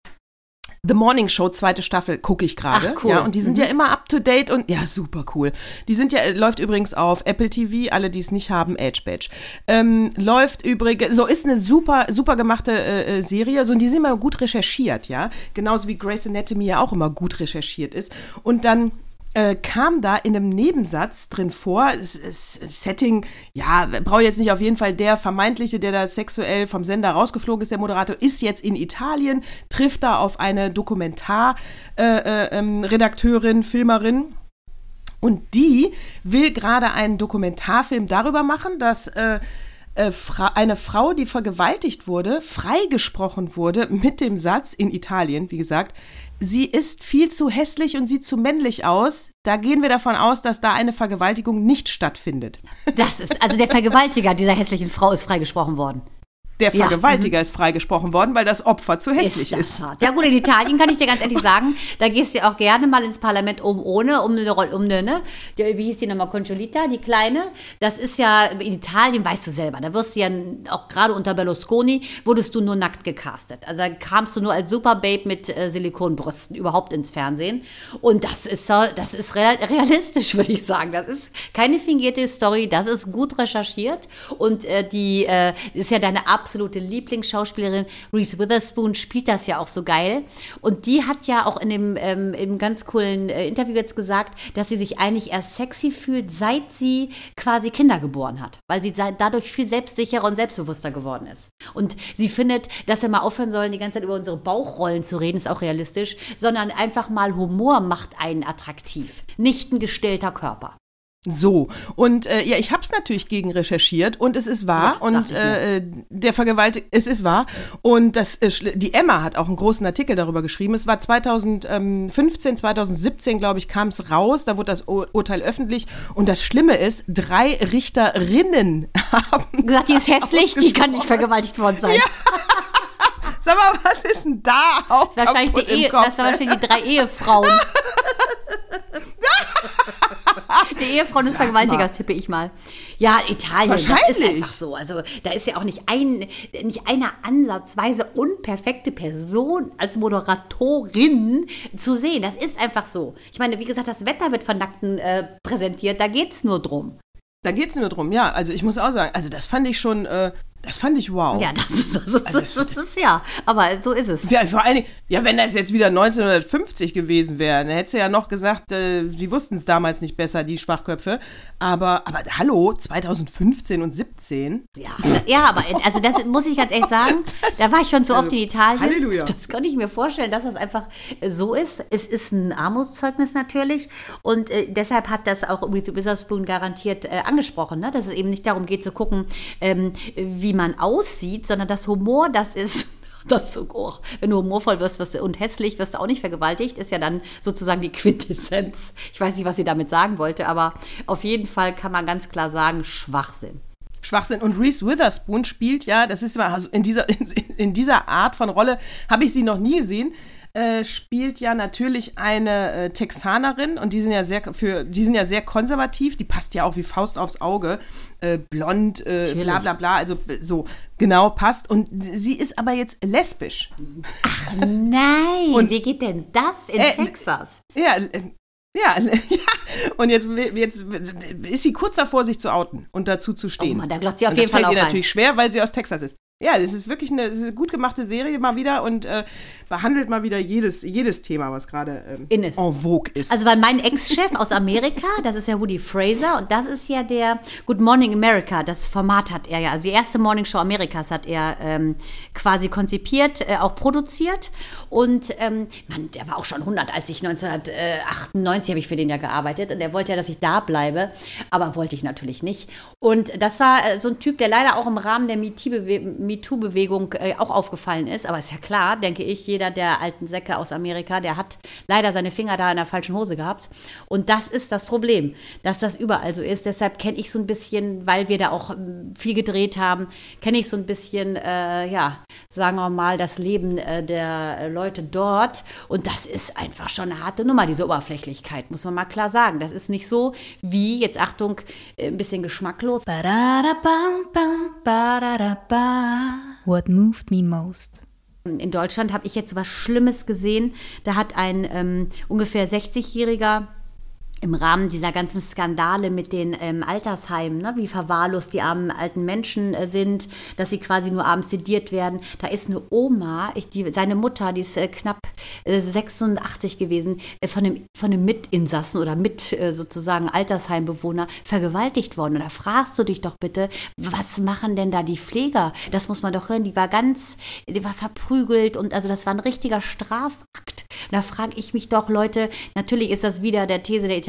The Morning Show, zweite Staffel, gucke ich gerade. Cool. Ja, und die sind ja immer up to date und ja, super cool. Die sind ja, äh, läuft übrigens auf Apple TV, alle, die es nicht haben, Edge Badge. Ähm, läuft übrigens, so ist eine super, super gemachte äh, äh, Serie, so und die sind immer gut recherchiert, ja. Genauso wie Grey's Anatomy ja auch immer gut recherchiert ist. Und dann äh, kam da in einem Nebensatz drin vor, es, es, Setting, ja, brauche jetzt nicht auf jeden Fall der vermeintliche, der da sexuell vom Sender rausgeflogen ist, der Moderator, ist jetzt in Italien, trifft da auf eine Dokumentarredakteurin, äh, ähm, Redakteurin, Filmerin. Und die will gerade einen Dokumentarfilm darüber machen, dass äh, äh, eine Frau, die vergewaltigt wurde, freigesprochen wurde mit dem Satz in Italien, wie gesagt, sie ist viel zu hässlich und sieht zu männlich aus. Da gehen wir davon aus, dass da eine Vergewaltigung nicht stattfindet. Das ist, also der Vergewaltiger dieser hässlichen Frau ist freigesprochen worden. Der Ja, Vergewaltiger ist freigesprochen worden, weil das Opfer zu hässlich ist. hart. Ja gut, in Italien kann ich dir ganz ehrlich sagen, da gehst du auch gerne mal ins Parlament um ohne, um eine Rolle, um eine, ne? Die, wie hieß die nochmal, Consolita, die Kleine. Das ist ja, in Italien weißt du selber, da wirst du ja auch gerade unter Berlusconi, wurdest du nur nackt gecastet. Also da kamst du nur als Superbabe mit äh, Silikonbrüsten überhaupt ins Fernsehen. Und das ist, das ist real, realistisch, [laughs] würde ich sagen. Das ist keine fingierte Story, das ist gut recherchiert. Und äh, die äh, ist ja deine absolute Lieblingsschauspielerin, Reese Witherspoon, spielt das ja auch so geil. Und die hat ja auch in dem ähm, im ganz coolen äh, Interview jetzt gesagt, dass sie sich eigentlich erst sexy fühlt, seit sie quasi Kinder geboren hat. Weil sie dadurch viel selbstsicherer und selbstbewusster geworden ist. Und sie findet, dass wir mal aufhören sollen, die ganze Zeit über unsere Bauchrollen zu reden, ist auch realistisch, sondern einfach mal Humor macht einen attraktiv. Nicht ein gestellter Körper. So, und äh, ja, ich habe es natürlich gegen recherchiert und es ist wahr Ja, und äh, der Vergewaltig, es ist wahr und das äh, die Emma hat auch einen großen Artikel darüber geschrieben. Es war 2015, 2017, glaube ich, kam es raus, da wurde das Ur Urteil öffentlich und das Schlimme ist, drei Richterinnen [laughs] haben Gesagt, die ist hässlich, die kann nicht vergewaltigt worden sein. [laughs] Sag mal, was ist denn da auch Das wahrscheinlich die im Ehe, Kopf, das war ne? wahrscheinlich die drei Ehefrauen. [laughs] die Ehefrauen des Vergewaltigers, tippe ich mal. Ja, Italien, das ist Wahrscheinlich. einfach so. Also da ist ja auch nicht, ein, nicht eine ansatzweise unperfekte Person als Moderatorin zu sehen. Das ist einfach so. Ich meine, wie gesagt, das Wetter wird von Nackten äh, präsentiert, da geht es nur drum. Da geht's nur drum, ja. Also ich muss auch sagen, also das fand ich schon, äh, das fand ich wow. Ja, das ist, das ist, das ist, das ist ja. Aber so ist es. Ja, vor allen Dingen, ja, wenn das jetzt wieder 1950 gewesen wäre, dann hätte sie ja noch gesagt, äh, sie wussten es damals nicht besser, die Schwachköpfe. Aber, aber hallo, 2015 und 17? Ja, ja, aber also das muss ich ganz ehrlich sagen, [laughs] da war ich schon so oft in Italien. Halleluja. Das kann ich mir vorstellen, dass das einfach so ist. Es ist ein Armutszeugnis natürlich und äh, deshalb hat das auch Reese Witherspoon garantiert äh, angesprochen, ne? dass es eben nicht darum geht zu gucken, ähm, wie man aussieht, sondern dass Humor das ist. [laughs] Das so, oh, wenn du humorvoll wirst, wirst du, und hässlich wirst du auch nicht vergewaltigt, ist ja dann sozusagen die [laughs] Quintessenz. Ich weiß nicht, was sie damit sagen wollte, aber auf jeden Fall kann man ganz klar sagen, Schwachsinn. Schwachsinn. Und Reese Witherspoon spielt ja, das ist mal, also in dieser, [laughs] in, in dieser Art von Rolle habe ich sie noch nie gesehen. Äh, spielt ja natürlich eine äh, Texanerin und die sind ja sehr für die sind ja sehr konservativ, die passt ja auch wie Faust aufs Auge, äh, blond, äh, bla bla bla, also so genau passt und sie ist aber jetzt lesbisch. Nein, Und- wie geht denn das in Äh, Texas? Ja, ja, [laughs] ja. Und jetzt, jetzt ist sie kurz davor, sich zu outen und dazu zu stehen. Oh Mann, da glotzt sie auf und jeden das Fall fällt auch ihr ein. natürlich schwer, weil sie aus Texas ist. Ja, das ist wirklich eine, ist eine gut gemachte Serie mal wieder und äh, behandelt mal wieder jedes, jedes Thema, was gerade ähm, en vogue ist. Also weil mein Ex-Chef aus Amerika, das ist ja Woody Fraser und das ist ja der Good Morning America, das Format hat er ja, also die erste Morning Show Amerikas hat er ähm, quasi konzipiert, äh, auch produziert und ähm, Mann, der war auch schon 100, als ich 1998 habe ich für den ja gearbeitet und er wollte ja, dass ich da bleibe, aber wollte ich natürlich nicht. Und das war äh, so ein Typ, der leider auch im Rahmen der MeToo-Bewe- MeToo-Bewegung äh, auch aufgefallen ist, aber ist ja klar, denke ich, jeder der alten Säcke aus Amerika, der hat leider seine Finger da in der falschen Hose gehabt. Und das ist das Problem, dass das überall so ist. Deshalb kenne ich so ein bisschen, weil wir da auch ähm, viel gedreht haben, kenne ich so ein bisschen, äh, ja, sagen wir mal, das Leben äh, der Leute dort. Und das ist einfach schon eine harte Nummer, diese Oberflächlichkeit, muss man mal klar sagen. Das ist nicht so wie, jetzt Achtung, äh, ein bisschen geschmacklos. Ba-da-da-bam-bam, What moved me most? In Deutschland habe ich jetzt was Schlimmes gesehen. Da hat ein ähm, ungefähr 60-Jähriger im Rahmen dieser ganzen Skandale mit den ähm, Altersheimen, ne, wie verwahrlost die armen alten Menschen äh, sind, dass sie quasi nur abends sediert werden. Da ist eine Oma, ich, die, seine Mutter, die ist äh, knapp äh, 86 gewesen, äh, von, einem, von einem Mitinsassen oder mit äh, sozusagen Altersheimbewohner vergewaltigt worden. Und da fragst du dich doch bitte, was machen denn da die Pfleger? Das muss man doch hören. Die war ganz, die war verprügelt und also das war ein richtiger Strafakt. Und da frage ich mich doch, Leute, natürlich ist das wieder der These der Italiener,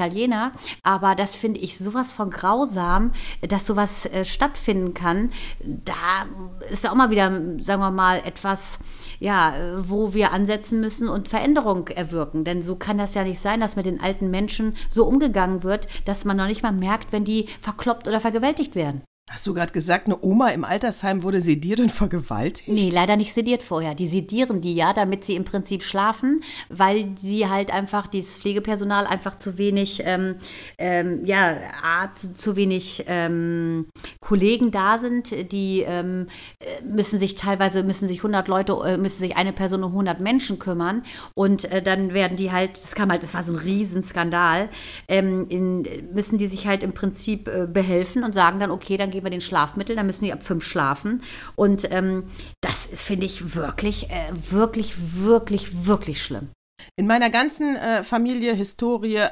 aber das finde ich sowas von grausam, dass sowas äh, stattfinden kann. Da ist ja auch mal wieder, sagen wir mal, etwas, ja, wo wir ansetzen müssen und Veränderung erwirken. Denn so kann das ja nicht sein, dass mit den alten Menschen so umgegangen wird, dass man noch nicht mal merkt, wenn die verkloppt oder vergewaltigt werden. Hast du gerade gesagt, eine Oma im Altersheim wurde sediert und vergewaltigt? Nee, leider nicht sediert vorher. Die sedieren die ja, damit sie im Prinzip schlafen, weil sie halt einfach, dieses Pflegepersonal einfach zu wenig, ähm, ähm, ja, Arzt, zu wenig ähm, Kollegen da sind. Die ähm, äh, müssen sich teilweise, müssen sich 100 Leute, äh, müssen sich eine Person um 100 Menschen kümmern. Und äh, dann werden die halt, das kam halt, das war so ein Riesenskandal, ähm, in, müssen die sich halt im Prinzip äh, behelfen und sagen dann, okay, dann geben wir den Schlafmittel, dann müssen die ab fünf schlafen. Und ähm, das finde ich wirklich, äh, wirklich, wirklich, wirklich schlimm. In meiner ganzen äh, Familie, Historie, äh,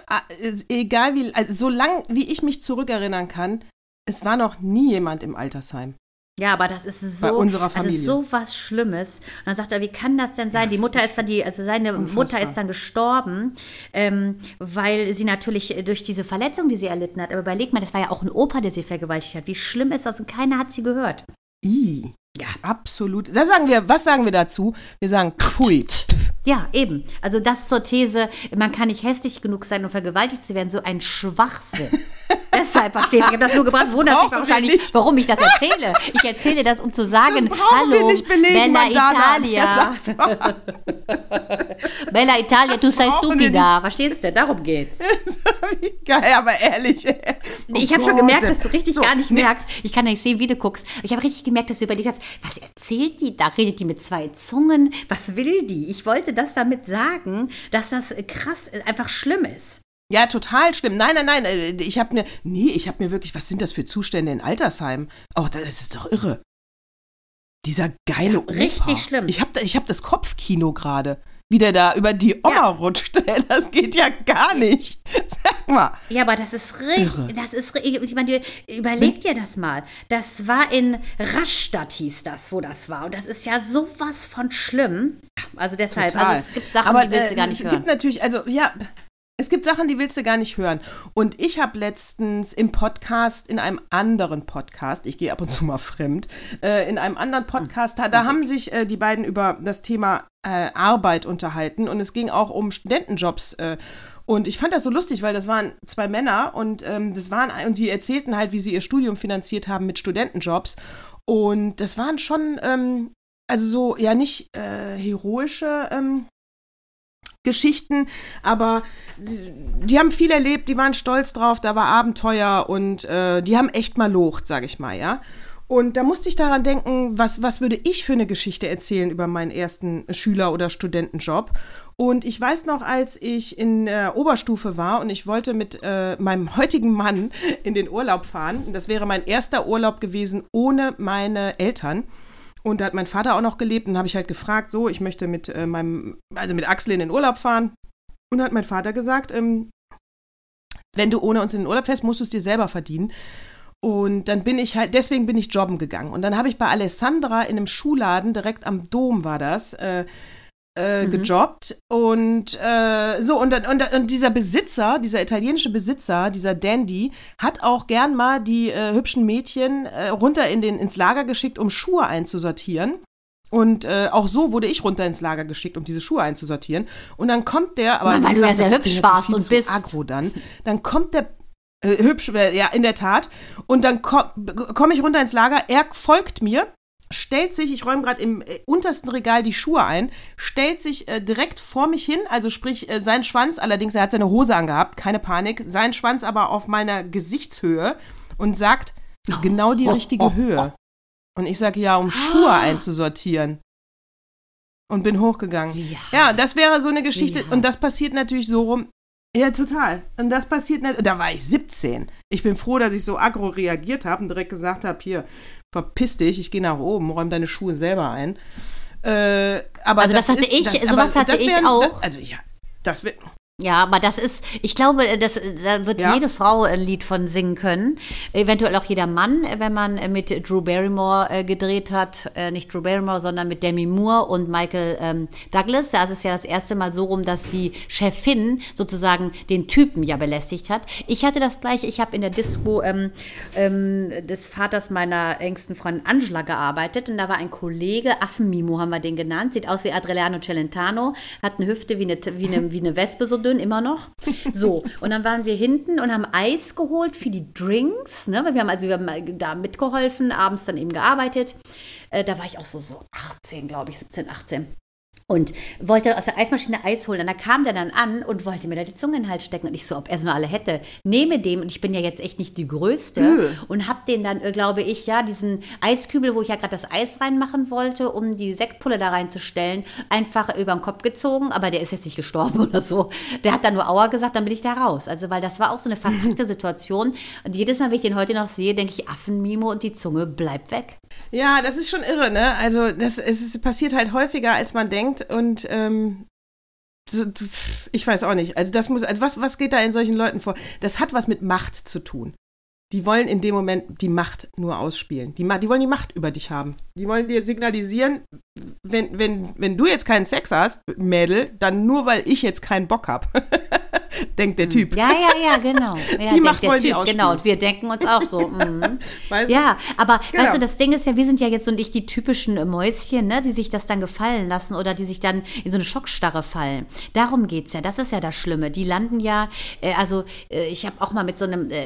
egal wie, also so lang wie ich mich zurückerinnern kann, es war noch nie jemand im Altersheim. Ja, aber das ist so, Bei unserer Das Familie. ist so was Schlimmes. Und dann sagt er, wie kann das denn sein? Die Mutter ist dann die, also seine Mutter ist dann gestorben, ähm, weil sie natürlich durch diese Verletzung, die sie erlitten hat. Aber überleg mal, das war ja auch ein Opa, der sie vergewaltigt hat. Wie schlimm ist das? Und keiner hat sie gehört. I. Ja. Absolut. Da sagen wir, was sagen wir dazu? Wir sagen Pfui. Ja, eben. Also das zur These, man kann nicht hässlich genug sein, um vergewaltigt zu werden. So ein Schwachsinn. [laughs] Deshalb verstehe ich. Ich habe das nur gebracht. Wundert sich wahrscheinlich, nicht. warum ich das erzähle. Ich erzähle das, um zu sagen, Das hallo, nicht belegen, [laughs] Bella. Italia. Das. Bella Italia, tu sei brauchen wir stupida. Verstehst du? Darum geht's. [laughs] Geil, aber ehrlich. Nee, ich Oh habe schon gemerkt, dass du richtig So, gar nicht merkst. Ich kann ja nicht sehen, wie du guckst. Ich habe richtig gemerkt, dass du überlegt hast, was erzählt die? Da redet die mit zwei Zungen. Was will die? Ich wollte das damit sagen, dass das krass, äh, einfach schlimm ist. Ja, total schlimm. Nein, nein, nein. äh, Ich habe mir, nee, ich habe mir wirklich, was sind das für Zustände in Altersheimen? Oh, das ist doch irre. Dieser geile Opa. richtig schlimm. Ich habe ich hab das Kopfkino gerade. Wie der da über die Oma Ja. rutscht. [laughs] Das geht ja gar nicht. Sag mal. Ja, aber das ist richtig. Das ist ich meine, überleg dir das mal. Das war in Rastatt hieß das, wo das war. Und das ist ja sowas von schlimm. Also deshalb, Total. also es gibt Sachen, Aber, die willst du äh, gar nicht es hören. gibt natürlich, also ja, es gibt Sachen, die willst du gar nicht hören. Und ich habe letztens im Podcast, in einem anderen Podcast, ich gehe ab und zu mal fremd, äh, in einem anderen Podcast, da, da haben sich äh, die beiden über das Thema äh, Arbeit unterhalten und es ging auch um Studentenjobs. Äh, und ich fand das so lustig, weil das waren zwei Männer und ähm, das waren und sie erzählten halt, wie sie ihr Studium finanziert haben mit Studentenjobs. Und das waren schon, ähm, also so, ja, nicht äh, heroische ähm, Geschichten, aber die haben viel erlebt, die waren stolz drauf, da war Abenteuer und äh, die haben echt mal locht, sag ich mal, ja. Und da musste ich daran denken, was, was würde ich für eine Geschichte erzählen über meinen ersten Schüler- oder Studentenjob. Und ich weiß noch, als ich in der Oberstufe war und ich wollte mit äh, meinem heutigen Mann [laughs] in den Urlaub fahren. Das wäre mein erster Urlaub gewesen ohne meine Eltern. Und da hat mein Vater auch noch gelebt und habe ich halt gefragt, so, ich möchte mit äh, meinem, also mit Axel in den Urlaub fahren. Und hat mein Vater gesagt, ähm, wenn du ohne uns in den Urlaub fährst, musst du es dir selber verdienen. Und dann bin ich halt, deswegen bin ich jobben gegangen. Und dann habe ich bei Alessandra in einem Schuhladen, direkt am Dom war das, äh, äh, gejobbt. Und äh, so, und, und, und dieser Besitzer, dieser italienische Besitzer, dieser Dandy, hat auch gern mal die äh, hübschen Mädchen äh, runter in den, ins Lager geschickt, um Schuhe einzusortieren. Und äh, auch so wurde ich runter ins Lager geschickt, um diese Schuhe einzusortieren. Und dann kommt der, aber Mann, weil du ja sehr hübsch warst und bist. Agro dann. Dann kommt der äh, hübsch, äh, ja, in der Tat. Und dann komme komm ich runter ins Lager. Er folgt mir, stellt sich, ich räume gerade im äh, untersten Regal die Schuhe ein, stellt sich äh, direkt vor mich hin, also sprich äh, sein Schwanz, allerdings er hat seine Hose angehabt, keine Panik, sein Schwanz aber auf meiner Gesichtshöhe und sagt [laughs] genau die richtige Höhe. Und ich sage ja, um Schuhe einzusortieren. Und bin hochgegangen. Ja. Ja, das wäre so eine Geschichte. Ja. Und das passiert natürlich so rum. Ja, total. Und das passiert nicht. Da war ich 17. Ich bin froh, dass ich so aggro reagiert habe und direkt gesagt habe: Hier, verpiss dich, ich gehe nach oben, räum deine Schuhe selber ein. Äh, aber Also das hatte ist, ich, das, sowas hatte das ich wär- auch. Also ja, das wird. Ja, aber das ist, ich glaube, das, da wird Ja. jede Frau ein Lied von singen können. Eventuell auch jeder Mann, wenn man mit Drew Barrymore äh, gedreht hat. Äh, nicht Drew Barrymore, sondern mit Demi Moore und Michael ähm, Douglas. Da ist es ja das erste Mal so rum, dass die Chefin sozusagen den Typen ja belästigt hat. Ich hatte das gleiche, ich habe in der Disco ähm, ähm, des Vaters meiner engsten Freundin Angela gearbeitet und da war ein Kollege, Affenmimo haben wir den genannt, sieht aus wie Adriano Celentano, hat eine Hüfte wie eine, wie eine, wie eine Wespe so dünn, immer noch. So, und dann waren wir hinten und haben Eis geholt für die Drinks, ne? wir haben also wir haben da mitgeholfen, abends dann eben gearbeitet. Äh, da war ich auch so, so 18, glaube ich, 17, 18 und wollte aus der Eismaschine Eis holen. Und da kam der dann an und wollte mir da die Zunge in den Hals stecken. Und ich so, ob er es nur alle hätte. Nehme dem, und ich bin ja jetzt echt nicht die Größte, und hab den dann, äh, glaube ich, ja, diesen Eiskübel, wo ich ja gerade das Eis reinmachen wollte, um die Sektpulle da reinzustellen, einfach über den Kopf gezogen. Aber der ist jetzt nicht gestorben [laughs] oder so. Der hat dann nur Aua gesagt, dann bin ich da raus. Also, weil das war auch so eine [laughs] verkackte Situation. Und jedes Mal, wenn ich den heute noch sehe, denke ich, Affenmimo und die Zunge bleibt weg. Ja, das ist schon irre, ne? Also, das, es passiert halt häufiger, als man denkt. Und ähm, so, ich weiß auch nicht. Also, das muss, also was, was geht da in solchen Leuten vor? Das hat was mit Macht zu tun. die wollen in dem Moment die Macht nur ausspielen. Die, die wollen die Macht über dich haben. Die wollen dir signalisieren, wenn, wenn, wenn du jetzt keinen Sex hast, Mädel, dann nur weil ich jetzt keinen Bock habe. [laughs] denkt der Typ. Ja, ja, ja, genau. [laughs] Ja, Die Macht der Typ, genau. Und wir denken uns auch so. [laughs] du? Ja, aber Genau. weißt du, das Ding ist ja, wir sind ja jetzt so nicht die typischen äh, Mäuschen, ne, die sich das dann gefallen lassen oder die sich dann in so eine Schockstarre fallen. Darum geht's ja. Das ist ja das Schlimme. Die landen ja, äh, also äh, ich habe auch mal mit so einem äh,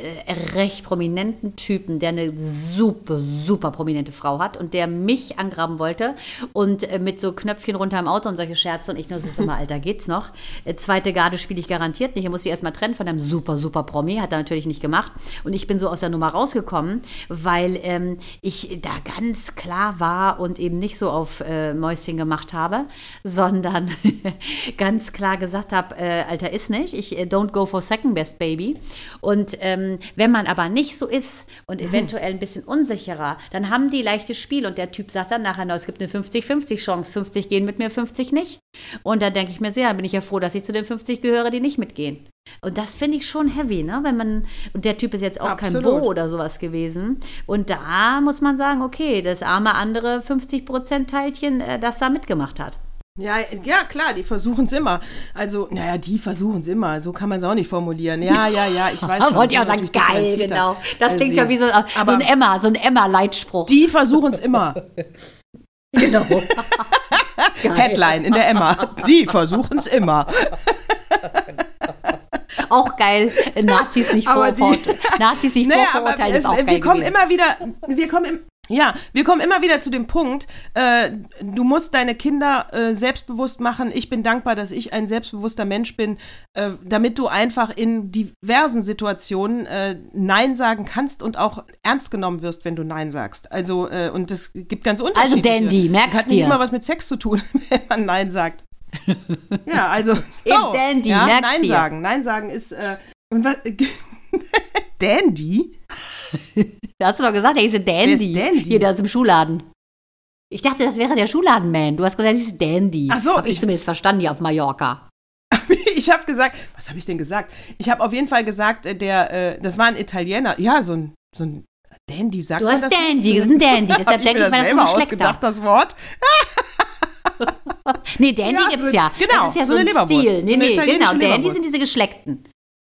recht prominenten Typen, der eine super, super prominente Frau hat und der mich angraben wollte und äh, mit so Knöpfchen runter im Auto und solche Scherze und ich nur so, sag mal, [laughs] Alter, geht's noch? Äh, zweite Garde spiele ich garantiert nicht. Ich muss sie erstmal trennen von einem super, super Promi. Hat er natürlich nicht gemacht. Und ich bin so aus der Nummer rausgekommen, weil ähm, ich da ganz klar war und eben nicht so auf äh, Mäuschen gemacht habe, [laughs] sondern [laughs] ganz klar gesagt habe, äh, Alter, ist nicht. Ich äh, don't go for second best baby. Und ähm, wenn man aber nicht so ist und eventuell ein bisschen unsicherer, dann haben die leichtes Spiel und der Typ sagt dann nachher, no, es gibt eine 50-50 Chance. 50 gehen mit mir, 50 nicht. Und dann denke ich mir, sehr, bin ich ja froh, dass ich zu den 50 gehöre, die nicht mitgehen. Und das finde ich schon heavy, ne? Wenn man, und der Typ ist jetzt auch kein Absolut. Bo oder sowas gewesen. Und da muss man sagen, okay, das arme andere 50%-Teilchen, äh, das da mitgemacht hat. Ja, ja, klar, die versuchen es immer. Also, naja, die versuchen es immer. So kann man es auch nicht formulieren. Ja, [laughs] ja, ja, ich weiß schon. Wollte ich auch so sagen, geil, genau. Das Also, klingt ja wie so, so ein Emma, so ein Emma-Leitspruch. Die versuchen es immer. [laughs] Genau. [laughs] Headline in der Emma. Die versuchen es immer. Auch geil, äh, Nazis nicht vorverurteilen. Nazis nicht [laughs] Naja, vorverurteilen ist auch es, geil wir kommen gewesen. immer wieder, wir kommen im, ja, wir kommen immer wieder zu dem Punkt, äh, du musst deine Kinder äh, selbstbewusst machen. Ich bin dankbar, dass ich ein selbstbewusster Mensch bin, äh, damit du einfach in diversen Situationen äh, Nein sagen kannst und auch ernst genommen wirst, wenn du Nein sagst. Also, äh, und das gibt ganz unterschiedliche. Dandy, merk's Das hat nicht dir. immer was mit Sex zu tun, [laughs] wenn man Nein sagt. [laughs] Ja, also. So, Dandy, ja, Nein dir. sagen. Nein sagen ist. Äh, und was, [laughs] Dandy? Da hast du doch gesagt, er hieß Dandy. Wer ist Dandy? Hier, der aus dem Schuhladen. Ich dachte, das wäre der Schuhladenman. Du hast gesagt, er hieß Dandy. Ach so, Hab ich ich- zumindest verstanden, hier auf Mallorca. [laughs] Ich habe gesagt, was habe ich denn gesagt? Ich habe auf jeden Fall gesagt, äh, der, äh, das war ein Italiener. Ja, so ein, so ein Dandy, sagt Du man hast das Dandy, nicht? das ist ein Dandy. Deshalb Hab ich denke mir ich das das ist selber ausgedacht, das Wort. [laughs] Nee, Dandy Ja, gibt's ja. genau, Das ist ja so so, ein. Stil. Nee, nee, genau. Dandy sind diese Geschleckten.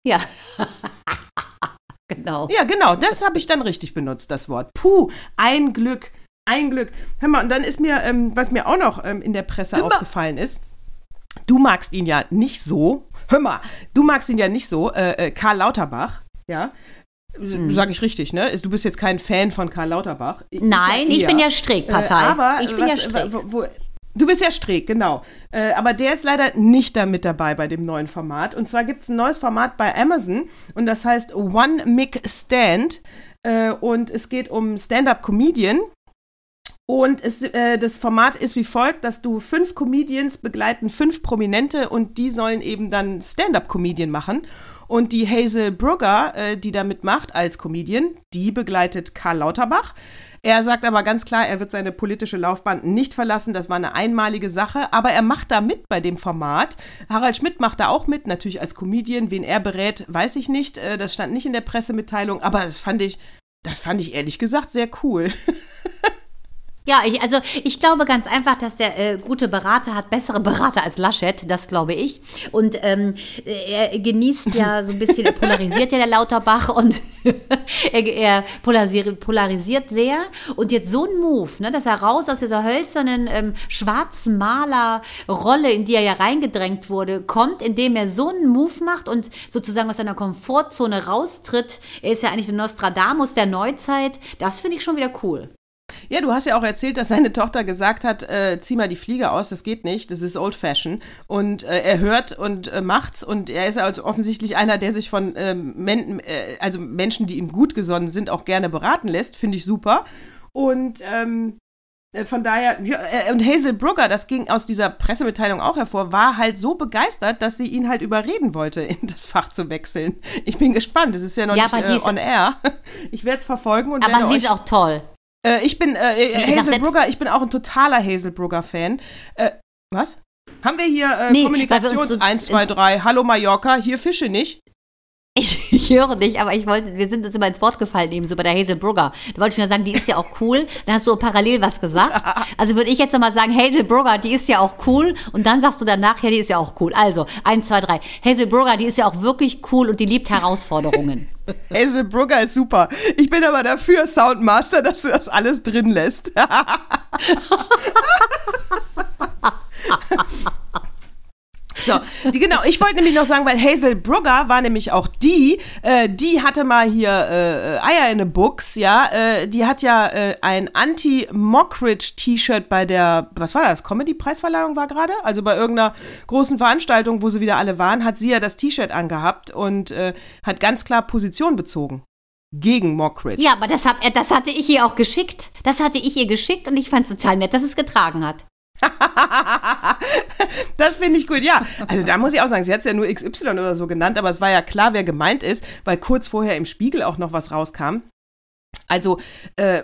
Ja. [laughs] genau. Ja, genau, das habe ich dann richtig benutzt, das Wort. Puh, ein Glück, ein Glück. Hör mal, und dann ist mir, ähm, was mir auch noch ähm, in der Presse aufgefallen ist, du magst ihn ja nicht so, hör mal, du magst ihn ja nicht so, äh, äh, Karl Lauterbach, ja, Hm. sag ich richtig, ne? Du bist jetzt kein Fan von Karl Lauterbach. Ich- Nein, ich eher. bin ja Strickpartei. Äh, aber ich bin ja was- Strick. wo, wo, du bist ja Strick, genau. Äh, aber der ist leider nicht da mit dabei bei dem neuen Format. Und zwar gibt es ein neues Format bei Amazon und das heißt One Mic Stand. Äh, und es geht um Stand-Up-Comedian. Und es, äh, das Format ist wie folgt, dass du fünf Comedians begleiten, fünf Prominente und die sollen eben dann Stand-Up-Comedian machen. Und die Hazel Brugger, äh, die da mitmacht als Comedian, die begleitet Karl Lauterbach. Er sagt aber ganz klar, er wird seine politische Laufbahn nicht verlassen. Das war eine einmalige Sache. Aber er macht da mit bei dem Format. Harald Schmidt macht da auch mit, natürlich als Comedian. Wen er berät, weiß ich nicht. Äh, Das stand nicht in der Pressemitteilung. Aber das fand ich, das fand ich ehrlich gesagt sehr cool. [laughs] Ja, ich, also ich glaube ganz einfach, dass der äh, gute Berater hat bessere Berater als Laschet, das glaube ich. Und ähm, er genießt ja so ein bisschen, er polarisiert ja der Lauterbach und [laughs] er, er polarisiert, polarisiert sehr. Und jetzt so ein Move, ne, dass er raus aus dieser hölzernen ähm, schwarzen Malerrolle, in die er ja reingedrängt wurde, kommt, indem er so einen Move macht und sozusagen aus seiner Komfortzone raustritt. Er ist ja eigentlich der Nostradamus der Neuzeit. Das finde ich schon wieder cool. Ja, du hast ja auch erzählt, dass seine Tochter gesagt hat, äh, zieh mal die Fliege aus, das geht nicht, das ist old fashion. Und äh, er hört und äh, macht's und er ist also offensichtlich einer, der sich von ähm, Men äh, also Menschen, die ihm gut gesonnen sind, auch gerne beraten lässt, finde ich super. Und ähm, äh, von daher, ja, äh, und Hazel Brugger, das ging aus dieser Pressemitteilung auch hervor, war halt so begeistert, dass sie ihn halt überreden wollte, in das Fach zu wechseln. Ich bin gespannt, es ist ja noch Ja, nicht äh, ist- on air. Ich werde es verfolgen und Aber sie ist auch toll. Äh, ich bin äh, ich sag Hazel jetzt- Brugger, ich bin auch ein totaler Hazel Brugger-Fan. Äh, was? Haben wir hier äh, Nee, Kommunikations uns so- 1, 2, 3, Hallo Mallorca, hier Fische nicht? Ich, [laughs] ich, höre dich, aber ich wollte, wir sind uns immer ins Wort gefallen, eben so bei der Hazel Brugger. Da wollte ich nur sagen, die ist ja auch cool. Dann hast du parallel was gesagt. [laughs] Also würde ich jetzt nochmal sagen, Hazel Brugger, die ist ja auch cool. Und dann sagst du danach, ja, die ist ja auch cool. Also, eins, zwei, drei. Hazel Brugger, die ist ja auch wirklich cool und die liebt Herausforderungen. [laughs] Hazel Brugger ist super. Ich bin aber dafür, Soundmaster, dass du das alles drin lässt. [laughs] So, die, genau, ich wollte nämlich noch sagen, weil Hazel Brugger war nämlich auch die, äh, die hatte mal hier äh, Eier in a Books, ja, äh, die hat ja äh, ein Anti-Mockridge-T-Shirt bei der, was war das, Comedy-Preisverleihung war gerade? Also bei irgendeiner großen Veranstaltung, wo sie wieder alle waren, hat sie ja das T-Shirt angehabt und äh, hat ganz klar Position bezogen gegen Mockridge. Ja, aber das, hab, äh, das hatte ich ihr auch geschickt. Das hatte ich ihr geschickt und ich fand es total nett, dass es getragen hat. [laughs] das finde ich gut, ja. Also da muss ich auch sagen, sie hat es ja nur XY oder so genannt, aber es war ja klar, wer gemeint ist, weil kurz vorher im Spiegel auch noch was rauskam. Also, äh,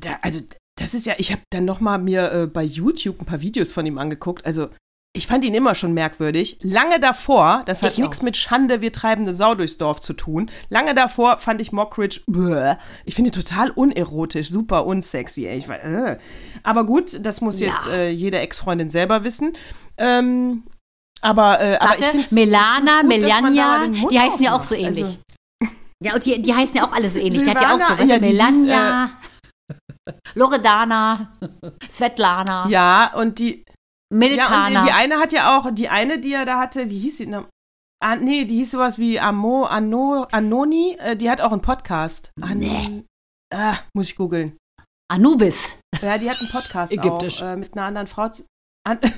da, also das ist ja, ich habe dann noch mal mir äh, bei YouTube ein paar Videos von ihm angeguckt. Also ich fand ihn immer schon merkwürdig. Lange davor, das hat nichts mit Schande, wir treibende Sau durchs Dorf zu tun. Lange davor fand ich Mockridge, bäh, ich finde ihn total unerotisch, super unsexy. Ey. Ich war, äh. Aber gut, das muss jetzt ja. äh, jede Ex-Freundin selber wissen. Ähm, aber, äh, aber ich finde Melana, Melania, die heißen ja auch so ähnlich. Also, ja, und die, die heißen ja auch alle so ähnlich. Silvana, die hat ja auch so, ja, Melania, äh, Loredana, Svetlana. Ja, und die, Milkana. Ja, und die eine hat ja auch, die eine, die er da hatte, wie hieß sie? Ne? Ah, nee, die hieß sowas wie Amo, Ano, Anoni, äh, die hat auch einen Podcast. An, nee. Äh, muss ich googeln. Anubis. Ja, die hat einen Podcast [laughs] Ägyptisch. auch, äh, mit einer anderen Frau. Zu, an, [laughs]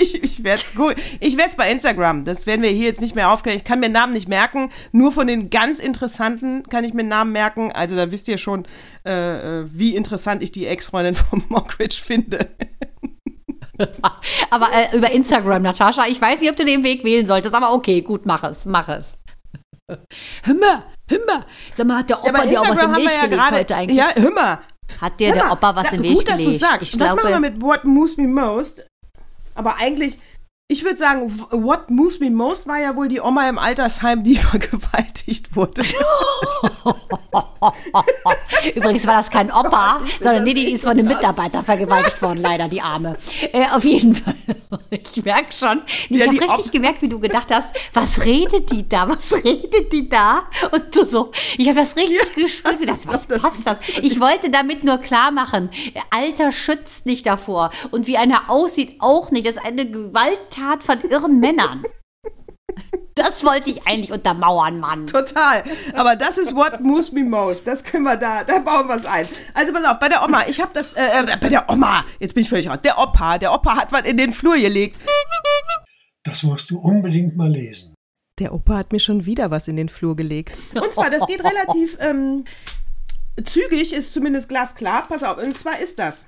ich, ich werde es bei Instagram. Das werden wir hier jetzt nicht mehr aufklären. Ich kann mir Namen nicht merken. Nur von den ganz interessanten kann ich mir Namen merken. Also da wisst ihr schon, äh, äh wie interessant ich die Ex-Freundin von [laughs] Mockridge finde. [laughs] aber äh, über Instagram, Natascha, ich weiß nicht, ob du den Weg wählen solltest, aber okay, gut, mach es, mach es. [laughs] Himmer, Himmer. Sag mal, hat der Opa ja, dir auch was im Weg ja gelegt grade, heute eigentlich? Ja, Himmer. Hat dir der Opa was im Weg gut, gelegt? Gut, dass du sagst. Ich was glaube, machen wir mit What Moves Me Most? Aber eigentlich, ich würde sagen, what moves me most war ja wohl die Oma im Altersheim, die [laughs] vergewaltigt wurde. [laughs] Übrigens war das kein Opa, sondern nee, die ist von einem Mitarbeiter vergewaltigt worden, leider, die Arme. Äh, auf jeden Fall. [laughs] Ich merke schon. Ich ja, habe richtig Op gemerkt, wie du gedacht hast, was redet die da? Was redet die da? Und du so, ich habe das richtig ja, gespürt. Das, was passt das? Ich wollte damit nur klar machen, Alter schützt nicht davor. Und wie einer aussieht, auch nicht. Das ist eine Gewalttat von irren Männern. Das wollte ich eigentlich untermauern, Mann. Total. Aber das ist what moves me most. Das können wir da, da bauen wir es ein. Also pass auf, bei der Oma, ich habe das, äh, äh, bei der Oma, jetzt bin ich völlig raus. Der Opa, der Opa hat was in den Flur gelegt. Das musst du unbedingt mal lesen. Der Opa hat mir schon wieder was in den Flur gelegt. Und zwar, das geht relativ ähm, zügig, ist zumindest glasklar. Pass auf, und zwar ist das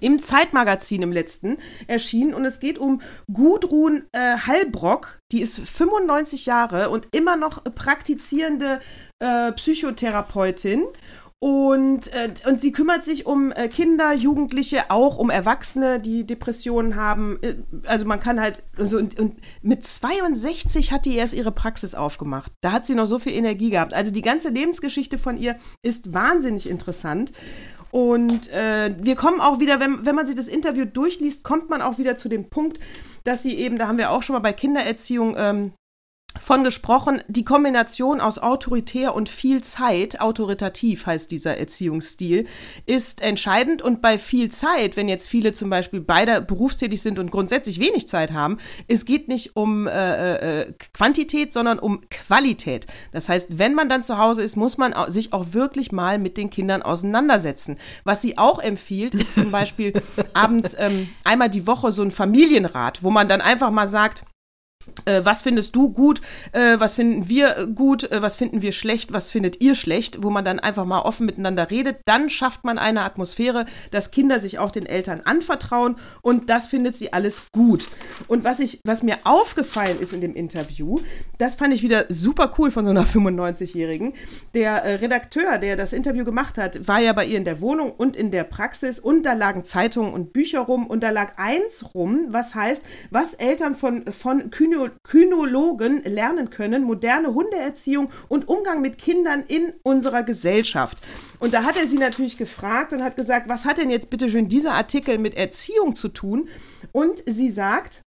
im Zeitmagazin im letzten erschienen und es geht um Gudrun äh, Hallbrock, die ist 95 Jahre und immer noch praktizierende äh, Psychotherapeutin. Und, äh, und sie kümmert sich um äh, Kinder, Jugendliche, auch um Erwachsene, die Depressionen haben. Äh, also man kann halt, so, und, und mit 62 hat die erst ihre Praxis aufgemacht. Da hat sie noch so viel Energie gehabt. Also die ganze Lebensgeschichte von ihr ist wahnsinnig interessant. Und äh, wir kommen auch wieder, wenn, wenn man sich das Interview durchliest, kommt man auch wieder zu dem Punkt, dass sie eben, da haben wir auch schon mal bei Kindererziehung ähm, von gesprochen, die Kombination aus autoritär und viel Zeit, autoritativ heißt dieser Erziehungsstil, ist entscheidend. Und bei viel Zeit, wenn jetzt viele zum Beispiel beide berufstätig sind und grundsätzlich wenig Zeit haben, es geht nicht um äh, äh, Quantität, sondern um Qualität. Das heißt, wenn man dann zu Hause ist, muss man sich auch wirklich mal mit den Kindern auseinandersetzen. Was sie auch empfiehlt, ist zum Beispiel [laughs] abends ähm, einmal die Woche so ein Familienrat, wo man dann einfach mal sagt, äh, was findest du gut, äh, was finden wir gut, äh, was finden wir schlecht, was findet ihr schlecht, wo man dann einfach mal offen miteinander redet. Dann schafft man eine Atmosphäre, dass Kinder sich auch den Eltern anvertrauen und das findet sie alles gut. Und was, ich, was mir aufgefallen ist in dem Interview, das fand ich wieder super cool von so einer [laughs] 95-Jährigen. Der äh, Redakteur, der das Interview gemacht hat, war ja bei ihr in der Wohnung und in der Praxis und da lagen Zeitungen und Bücher rum und da lag eins rum, was heißt, was Eltern von, von Kühne Kyno Kynologen lernen können, moderne Hundeerziehung und Umgang mit Kindern in unserer Gesellschaft. Und da hat er sie natürlich gefragt und hat gesagt, was hat denn jetzt bitte schön dieser Artikel mit Erziehung zu tun? Und sie sagt,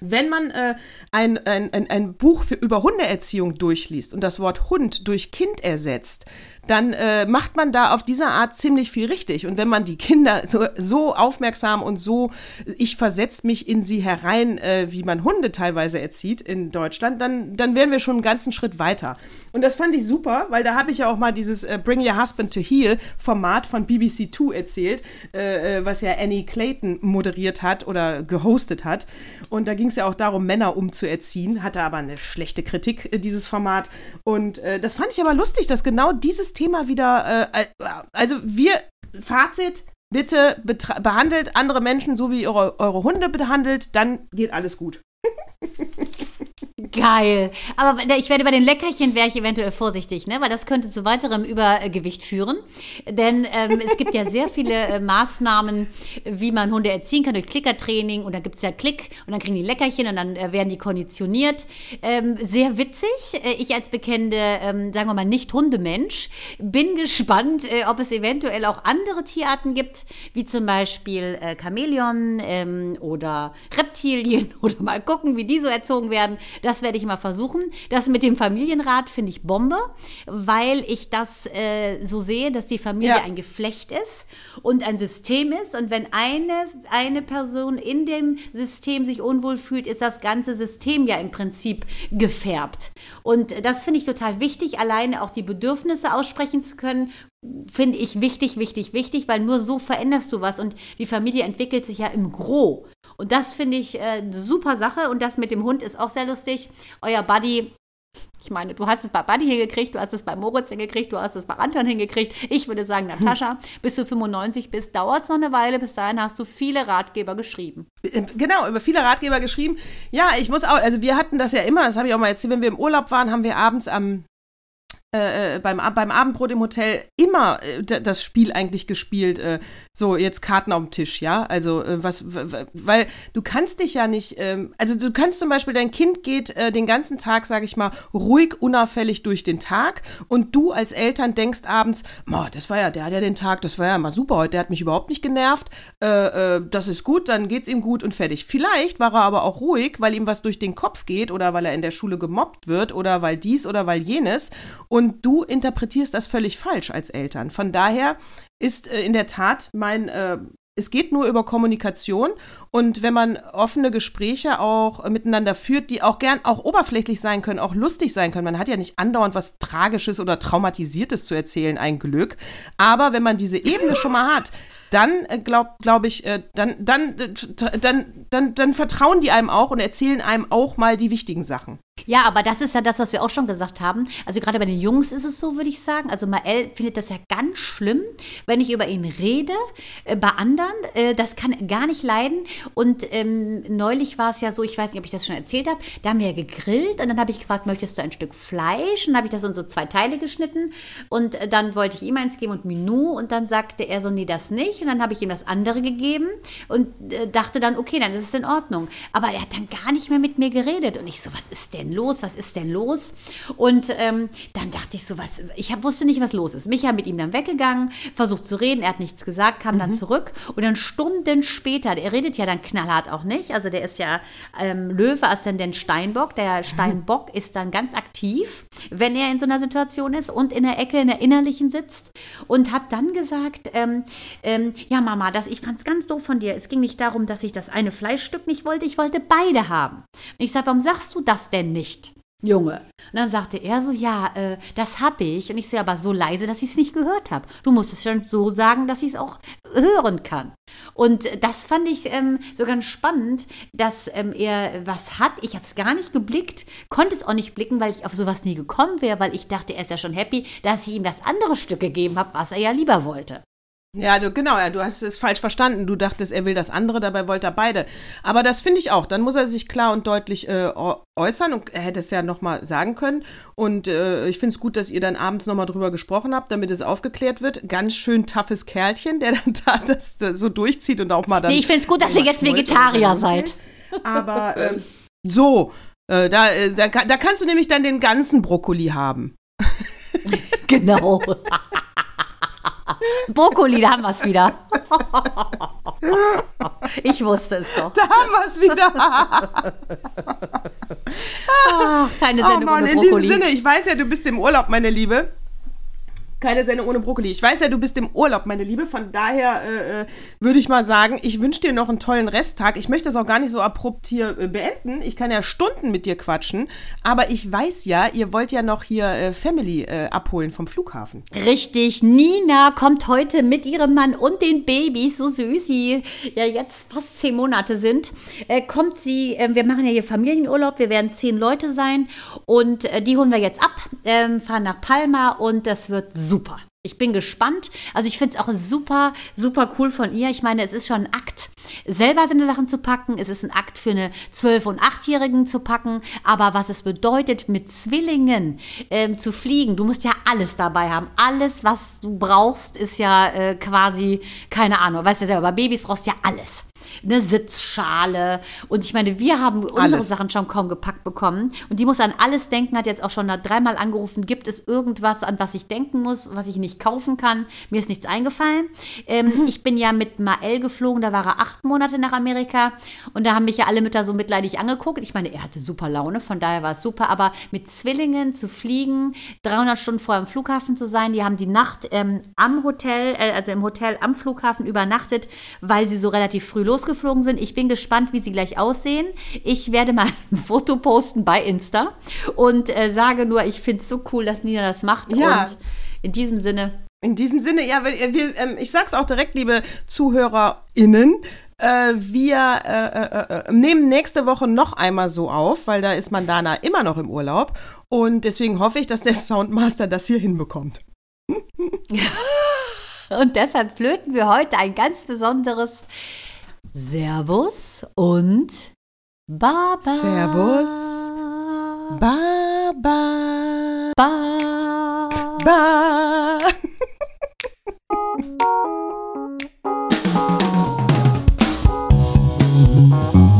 wenn man äh, ein, ein, ein, Buch für, über Hundeerziehung durchliest und das Wort Hund durch Kind ersetzt, dann äh, macht man da auf dieser Art ziemlich viel richtig. Und wenn man die Kinder so, so aufmerksam und so, ich versetze mich in sie herein, äh, wie man Hunde teilweise erzieht in Deutschland, dann, dann wären wir schon einen ganzen Schritt weiter. Und das fand ich super, weil da habe ich ja auch mal dieses äh, Bring Your Husband to Heel Format von BBC Two erzählt, äh, äh, was ja Annie Clayton moderiert hat oder gehostet hat. Und da ging es ja auch darum, Männer umzuerziehen, hatte aber eine schlechte Kritik, äh, dieses Format. Und das fand ich aber lustig, dass genau dieses Thema wieder, äh, also wir, Fazit, bitte behandelt andere Menschen so, wie ihr eure, eure Hunde behandelt, dann geht alles gut. [laughs] Geil. Aber ich werde bei den Leckerchen wäre ich eventuell vorsichtig, ne? weil das könnte zu weiterem Übergewicht führen. Denn ähm, es gibt ja sehr viele äh, Maßnahmen, wie man Hunde erziehen kann durch Klickertraining. Und dann gibt es ja Klick und dann kriegen die Leckerchen und dann äh, werden die konditioniert. Ähm, sehr witzig. Äh, ich als bekennende, ähm, sagen wir mal, nicht Hundemensch, bin gespannt, äh, ob es eventuell auch andere Tierarten gibt, wie zum Beispiel äh, Chamäleon ähm, oder Reptilien [laughs] oder mal gucken, wie die so erzogen werden. Das werde ich mal versuchen. Das mit dem Familienrat finde ich Bombe, weil ich das äh, so sehe, dass die Familie ja. ein Geflecht ist und ein System ist. Und wenn eine, eine Person in dem System sich unwohl fühlt, ist das ganze System ja im Prinzip gefärbt. Und das finde ich total wichtig, alleine auch die Bedürfnisse aussprechen zu können finde ich wichtig, wichtig, wichtig, weil nur so veränderst du was und die Familie entwickelt sich ja im Gro. Und das finde ich äh, eine super Sache und das mit dem Hund ist auch sehr lustig. Euer Buddy ich meine, du hast es bei Buddy hingekriegt, du hast es bei Moritz hingekriegt, du hast es bei Anton hingekriegt. Ich würde sagen, Natascha, bis du 95 bist, dauert es noch eine Weile. Bis dahin hast du viele Ratgeber geschrieben. Äh, genau, über viele Ratgeber geschrieben. Ja, ich muss auch, also wir hatten das ja immer, das habe ich auch mal erzählt, wenn wir im Urlaub waren, haben wir abends am äh, äh, beim, beim Abendbrot im Hotel immer äh, das Spiel eigentlich gespielt. Äh, so, jetzt Karten auf dem Tisch, ja? Also, äh, was, weil du kannst dich ja nicht, ähm, also du kannst zum Beispiel, dein Kind geht den ganzen Tag, sag ich mal, ruhig, unauffällig durch den Tag und du als Eltern denkst abends, das war ja, der hat ja den Tag, das war ja mal super heute, der hat mich überhaupt nicht genervt, das ist gut, dann geht's ihm gut und fertig. Vielleicht war er aber auch ruhig, weil ihm was durch den Kopf geht oder weil er in der Schule gemobbt wird oder weil dies oder weil jenes und und du interpretierst das völlig falsch als Eltern. Von daher ist äh, in der Tat mein, äh, es geht nur über Kommunikation und wenn man offene Gespräche auch miteinander führt, die auch gern auch oberflächlich sein können, auch lustig sein können. Man hat ja nicht andauernd was Tragisches oder Traumatisiertes zu erzählen, ein Glück. Aber wenn man diese Ebene schon mal hat, dann äh, glaube glaub ich, äh, dann, dann, äh, dann, dann, dann vertrauen die einem auch und erzählen einem auch mal die wichtigen Sachen. Ja, aber das ist ja das, was wir auch schon gesagt haben. Also gerade bei den Jungs ist es so, würde ich sagen. Also Mael findet das ja ganz schlimm, wenn ich über ihn rede. Äh, bei anderen, äh, das kann gar nicht leiden. Und ähm, neulich war es ja so, ich weiß nicht, ob ich das schon erzählt habe, da haben wir ja gegrillt und dann habe ich gefragt, möchtest du ein Stück Fleisch? Und dann habe ich das in so zwei Teile geschnitten und äh, dann wollte ich ihm eins geben und Minou und dann sagte er so, nee, das nicht. Und dann habe ich ihm das andere gegeben und äh, dachte dann, okay, dann ist es in Ordnung. Aber er hat dann gar nicht mehr mit mir geredet und ich so, was ist denn los? Was ist denn los? Und ähm, dann dachte ich so, was, ich hab, wusste nicht, was los ist. Micha mit ihm dann weggegangen, versucht zu reden, er hat nichts gesagt, kam mhm. dann zurück und dann Stunden später, der redet ja dann knallhart auch nicht, also der ist ja ähm, Löwe, Aszendent Steinbock, der mhm. Steinbock ist dann ganz aktiv, wenn er in so einer Situation ist und in der Ecke, in der innerlichen sitzt und hat dann gesagt, ähm, ähm, ja Mama, das, ich fand es ganz doof von dir, es ging nicht darum, dass ich das eine Fleischstück nicht wollte, ich wollte beide haben. Und ich sage, warum sagst du das denn nicht? Junge. Und dann sagte er so, ja, äh, das habe ich. Und ich so, ja, aber so leise, dass ich es nicht gehört habe. Du musst es schon so sagen, dass ich es auch hören kann. Und das fand ich ähm, so ganz spannend, dass ähm, er was hat. Ich habe es gar nicht geblickt, konnte es auch nicht blicken, weil ich auf sowas nie gekommen wäre, weil ich dachte, er ist ja schon happy, dass ich ihm das andere Stück gegeben habe, was er ja lieber wollte. Ja, du, genau, ja, du hast es falsch verstanden. Du dachtest, er will das andere, dabei wollte er beide. Aber das finde ich auch. Dann muss er sich klar und deutlich äh, äußern und er hätte es ja nochmal sagen können. Und äh, ich finde es gut, dass ihr dann abends nochmal drüber gesprochen habt, damit es aufgeklärt wird. Ganz schön toughes Kerlchen, der dann da [laughs] das so durchzieht und auch mal dann. Nee, ich finde es gut, dass ihr jetzt Vegetarier seid. Aber. [laughs] Äh, So, da, äh, da, da kannst du nämlich dann den ganzen Brokkoli haben. Genau. [laughs] [laughs] Brokkoli, da haben wir es wieder. [laughs] Ich wusste es doch. Da haben wir es wieder. Ach, keine Oh Sendung Mann, ohne in diesem Brokkoli. Sinne, ich weiß ja, du bist im Urlaub, meine Liebe. Keine Sendung ohne Brokkoli. Ich weiß ja, du bist im Urlaub, meine Liebe. Von daher äh, äh, würde ich mal sagen, ich wünsche dir noch einen tollen Resttag. Ich möchte das auch gar nicht so abrupt hier äh, beenden. Ich kann ja Stunden mit dir quatschen. Aber ich weiß ja, ihr wollt ja noch hier äh, Family äh, abholen vom Flughafen. Richtig, Nina kommt heute mit ihrem Mann und den Babys, so süß, die ja jetzt fast zehn Monate sind, äh, kommt sie, wir machen ja hier Familienurlaub, wir werden zehn Leute sein und die holen wir jetzt ab, ähm, fahren nach Palma und das wird super. Ich bin gespannt. Also ich finde es auch super, super cool von ihr. Ich meine, es ist schon ein Akt, selber seine Sachen zu packen. Es ist ein Akt für eine 12- und 8-Jährigen zu packen. Aber was es bedeutet, mit Zwillingen ähm, zu fliegen, du musst ja alles dabei haben. Alles, was du brauchst, ist ja äh, quasi, keine Ahnung, weißt du ja selber, bei Babys brauchst du ja alles. Eine Sitzschale. Und ich meine, wir haben unsere Alles. Sachen schon kaum gepackt bekommen. Und die muss an alles denken, hat jetzt auch schon dreimal angerufen. Gibt es irgendwas, an was ich denken muss, was ich nicht kaufen kann? Mir ist nichts eingefallen. Ähm, Ich bin ja mit Mael geflogen, da war er acht Monate nach Amerika. Und da haben mich ja alle Mütter so mitleidig angeguckt. Ich meine, er hatte super Laune, von daher war es super. Aber mit Zwillingen zu fliegen, 300 Stunden vor dem Flughafen zu sein, die haben die Nacht ähm, am Hotel, äh, also im Hotel am Flughafen übernachtet, weil sie so relativ früh losgeflogen sind. Ich bin gespannt, wie sie gleich aussehen. Ich werde mal [laughs] ein Foto posten bei Insta und äh, sage nur, ich finde es so cool, dass Nina das macht. Ja. Und in diesem Sinne, In diesem Sinne, ja, wir, wir, ähm, ich sag's auch direkt, liebe ZuhörerInnen, äh, wir äh, äh, äh, nehmen nächste Woche noch einmal so auf, weil da ist Mandana immer noch im Urlaub. Und deswegen hoffe ich, dass der Soundmaster das hier hinbekommt. [laughs] und deshalb flöten wir heute ein ganz besonderes Servus und Baba. Servus. Baba. Baba. Ba. [laughs] Mm-hmm.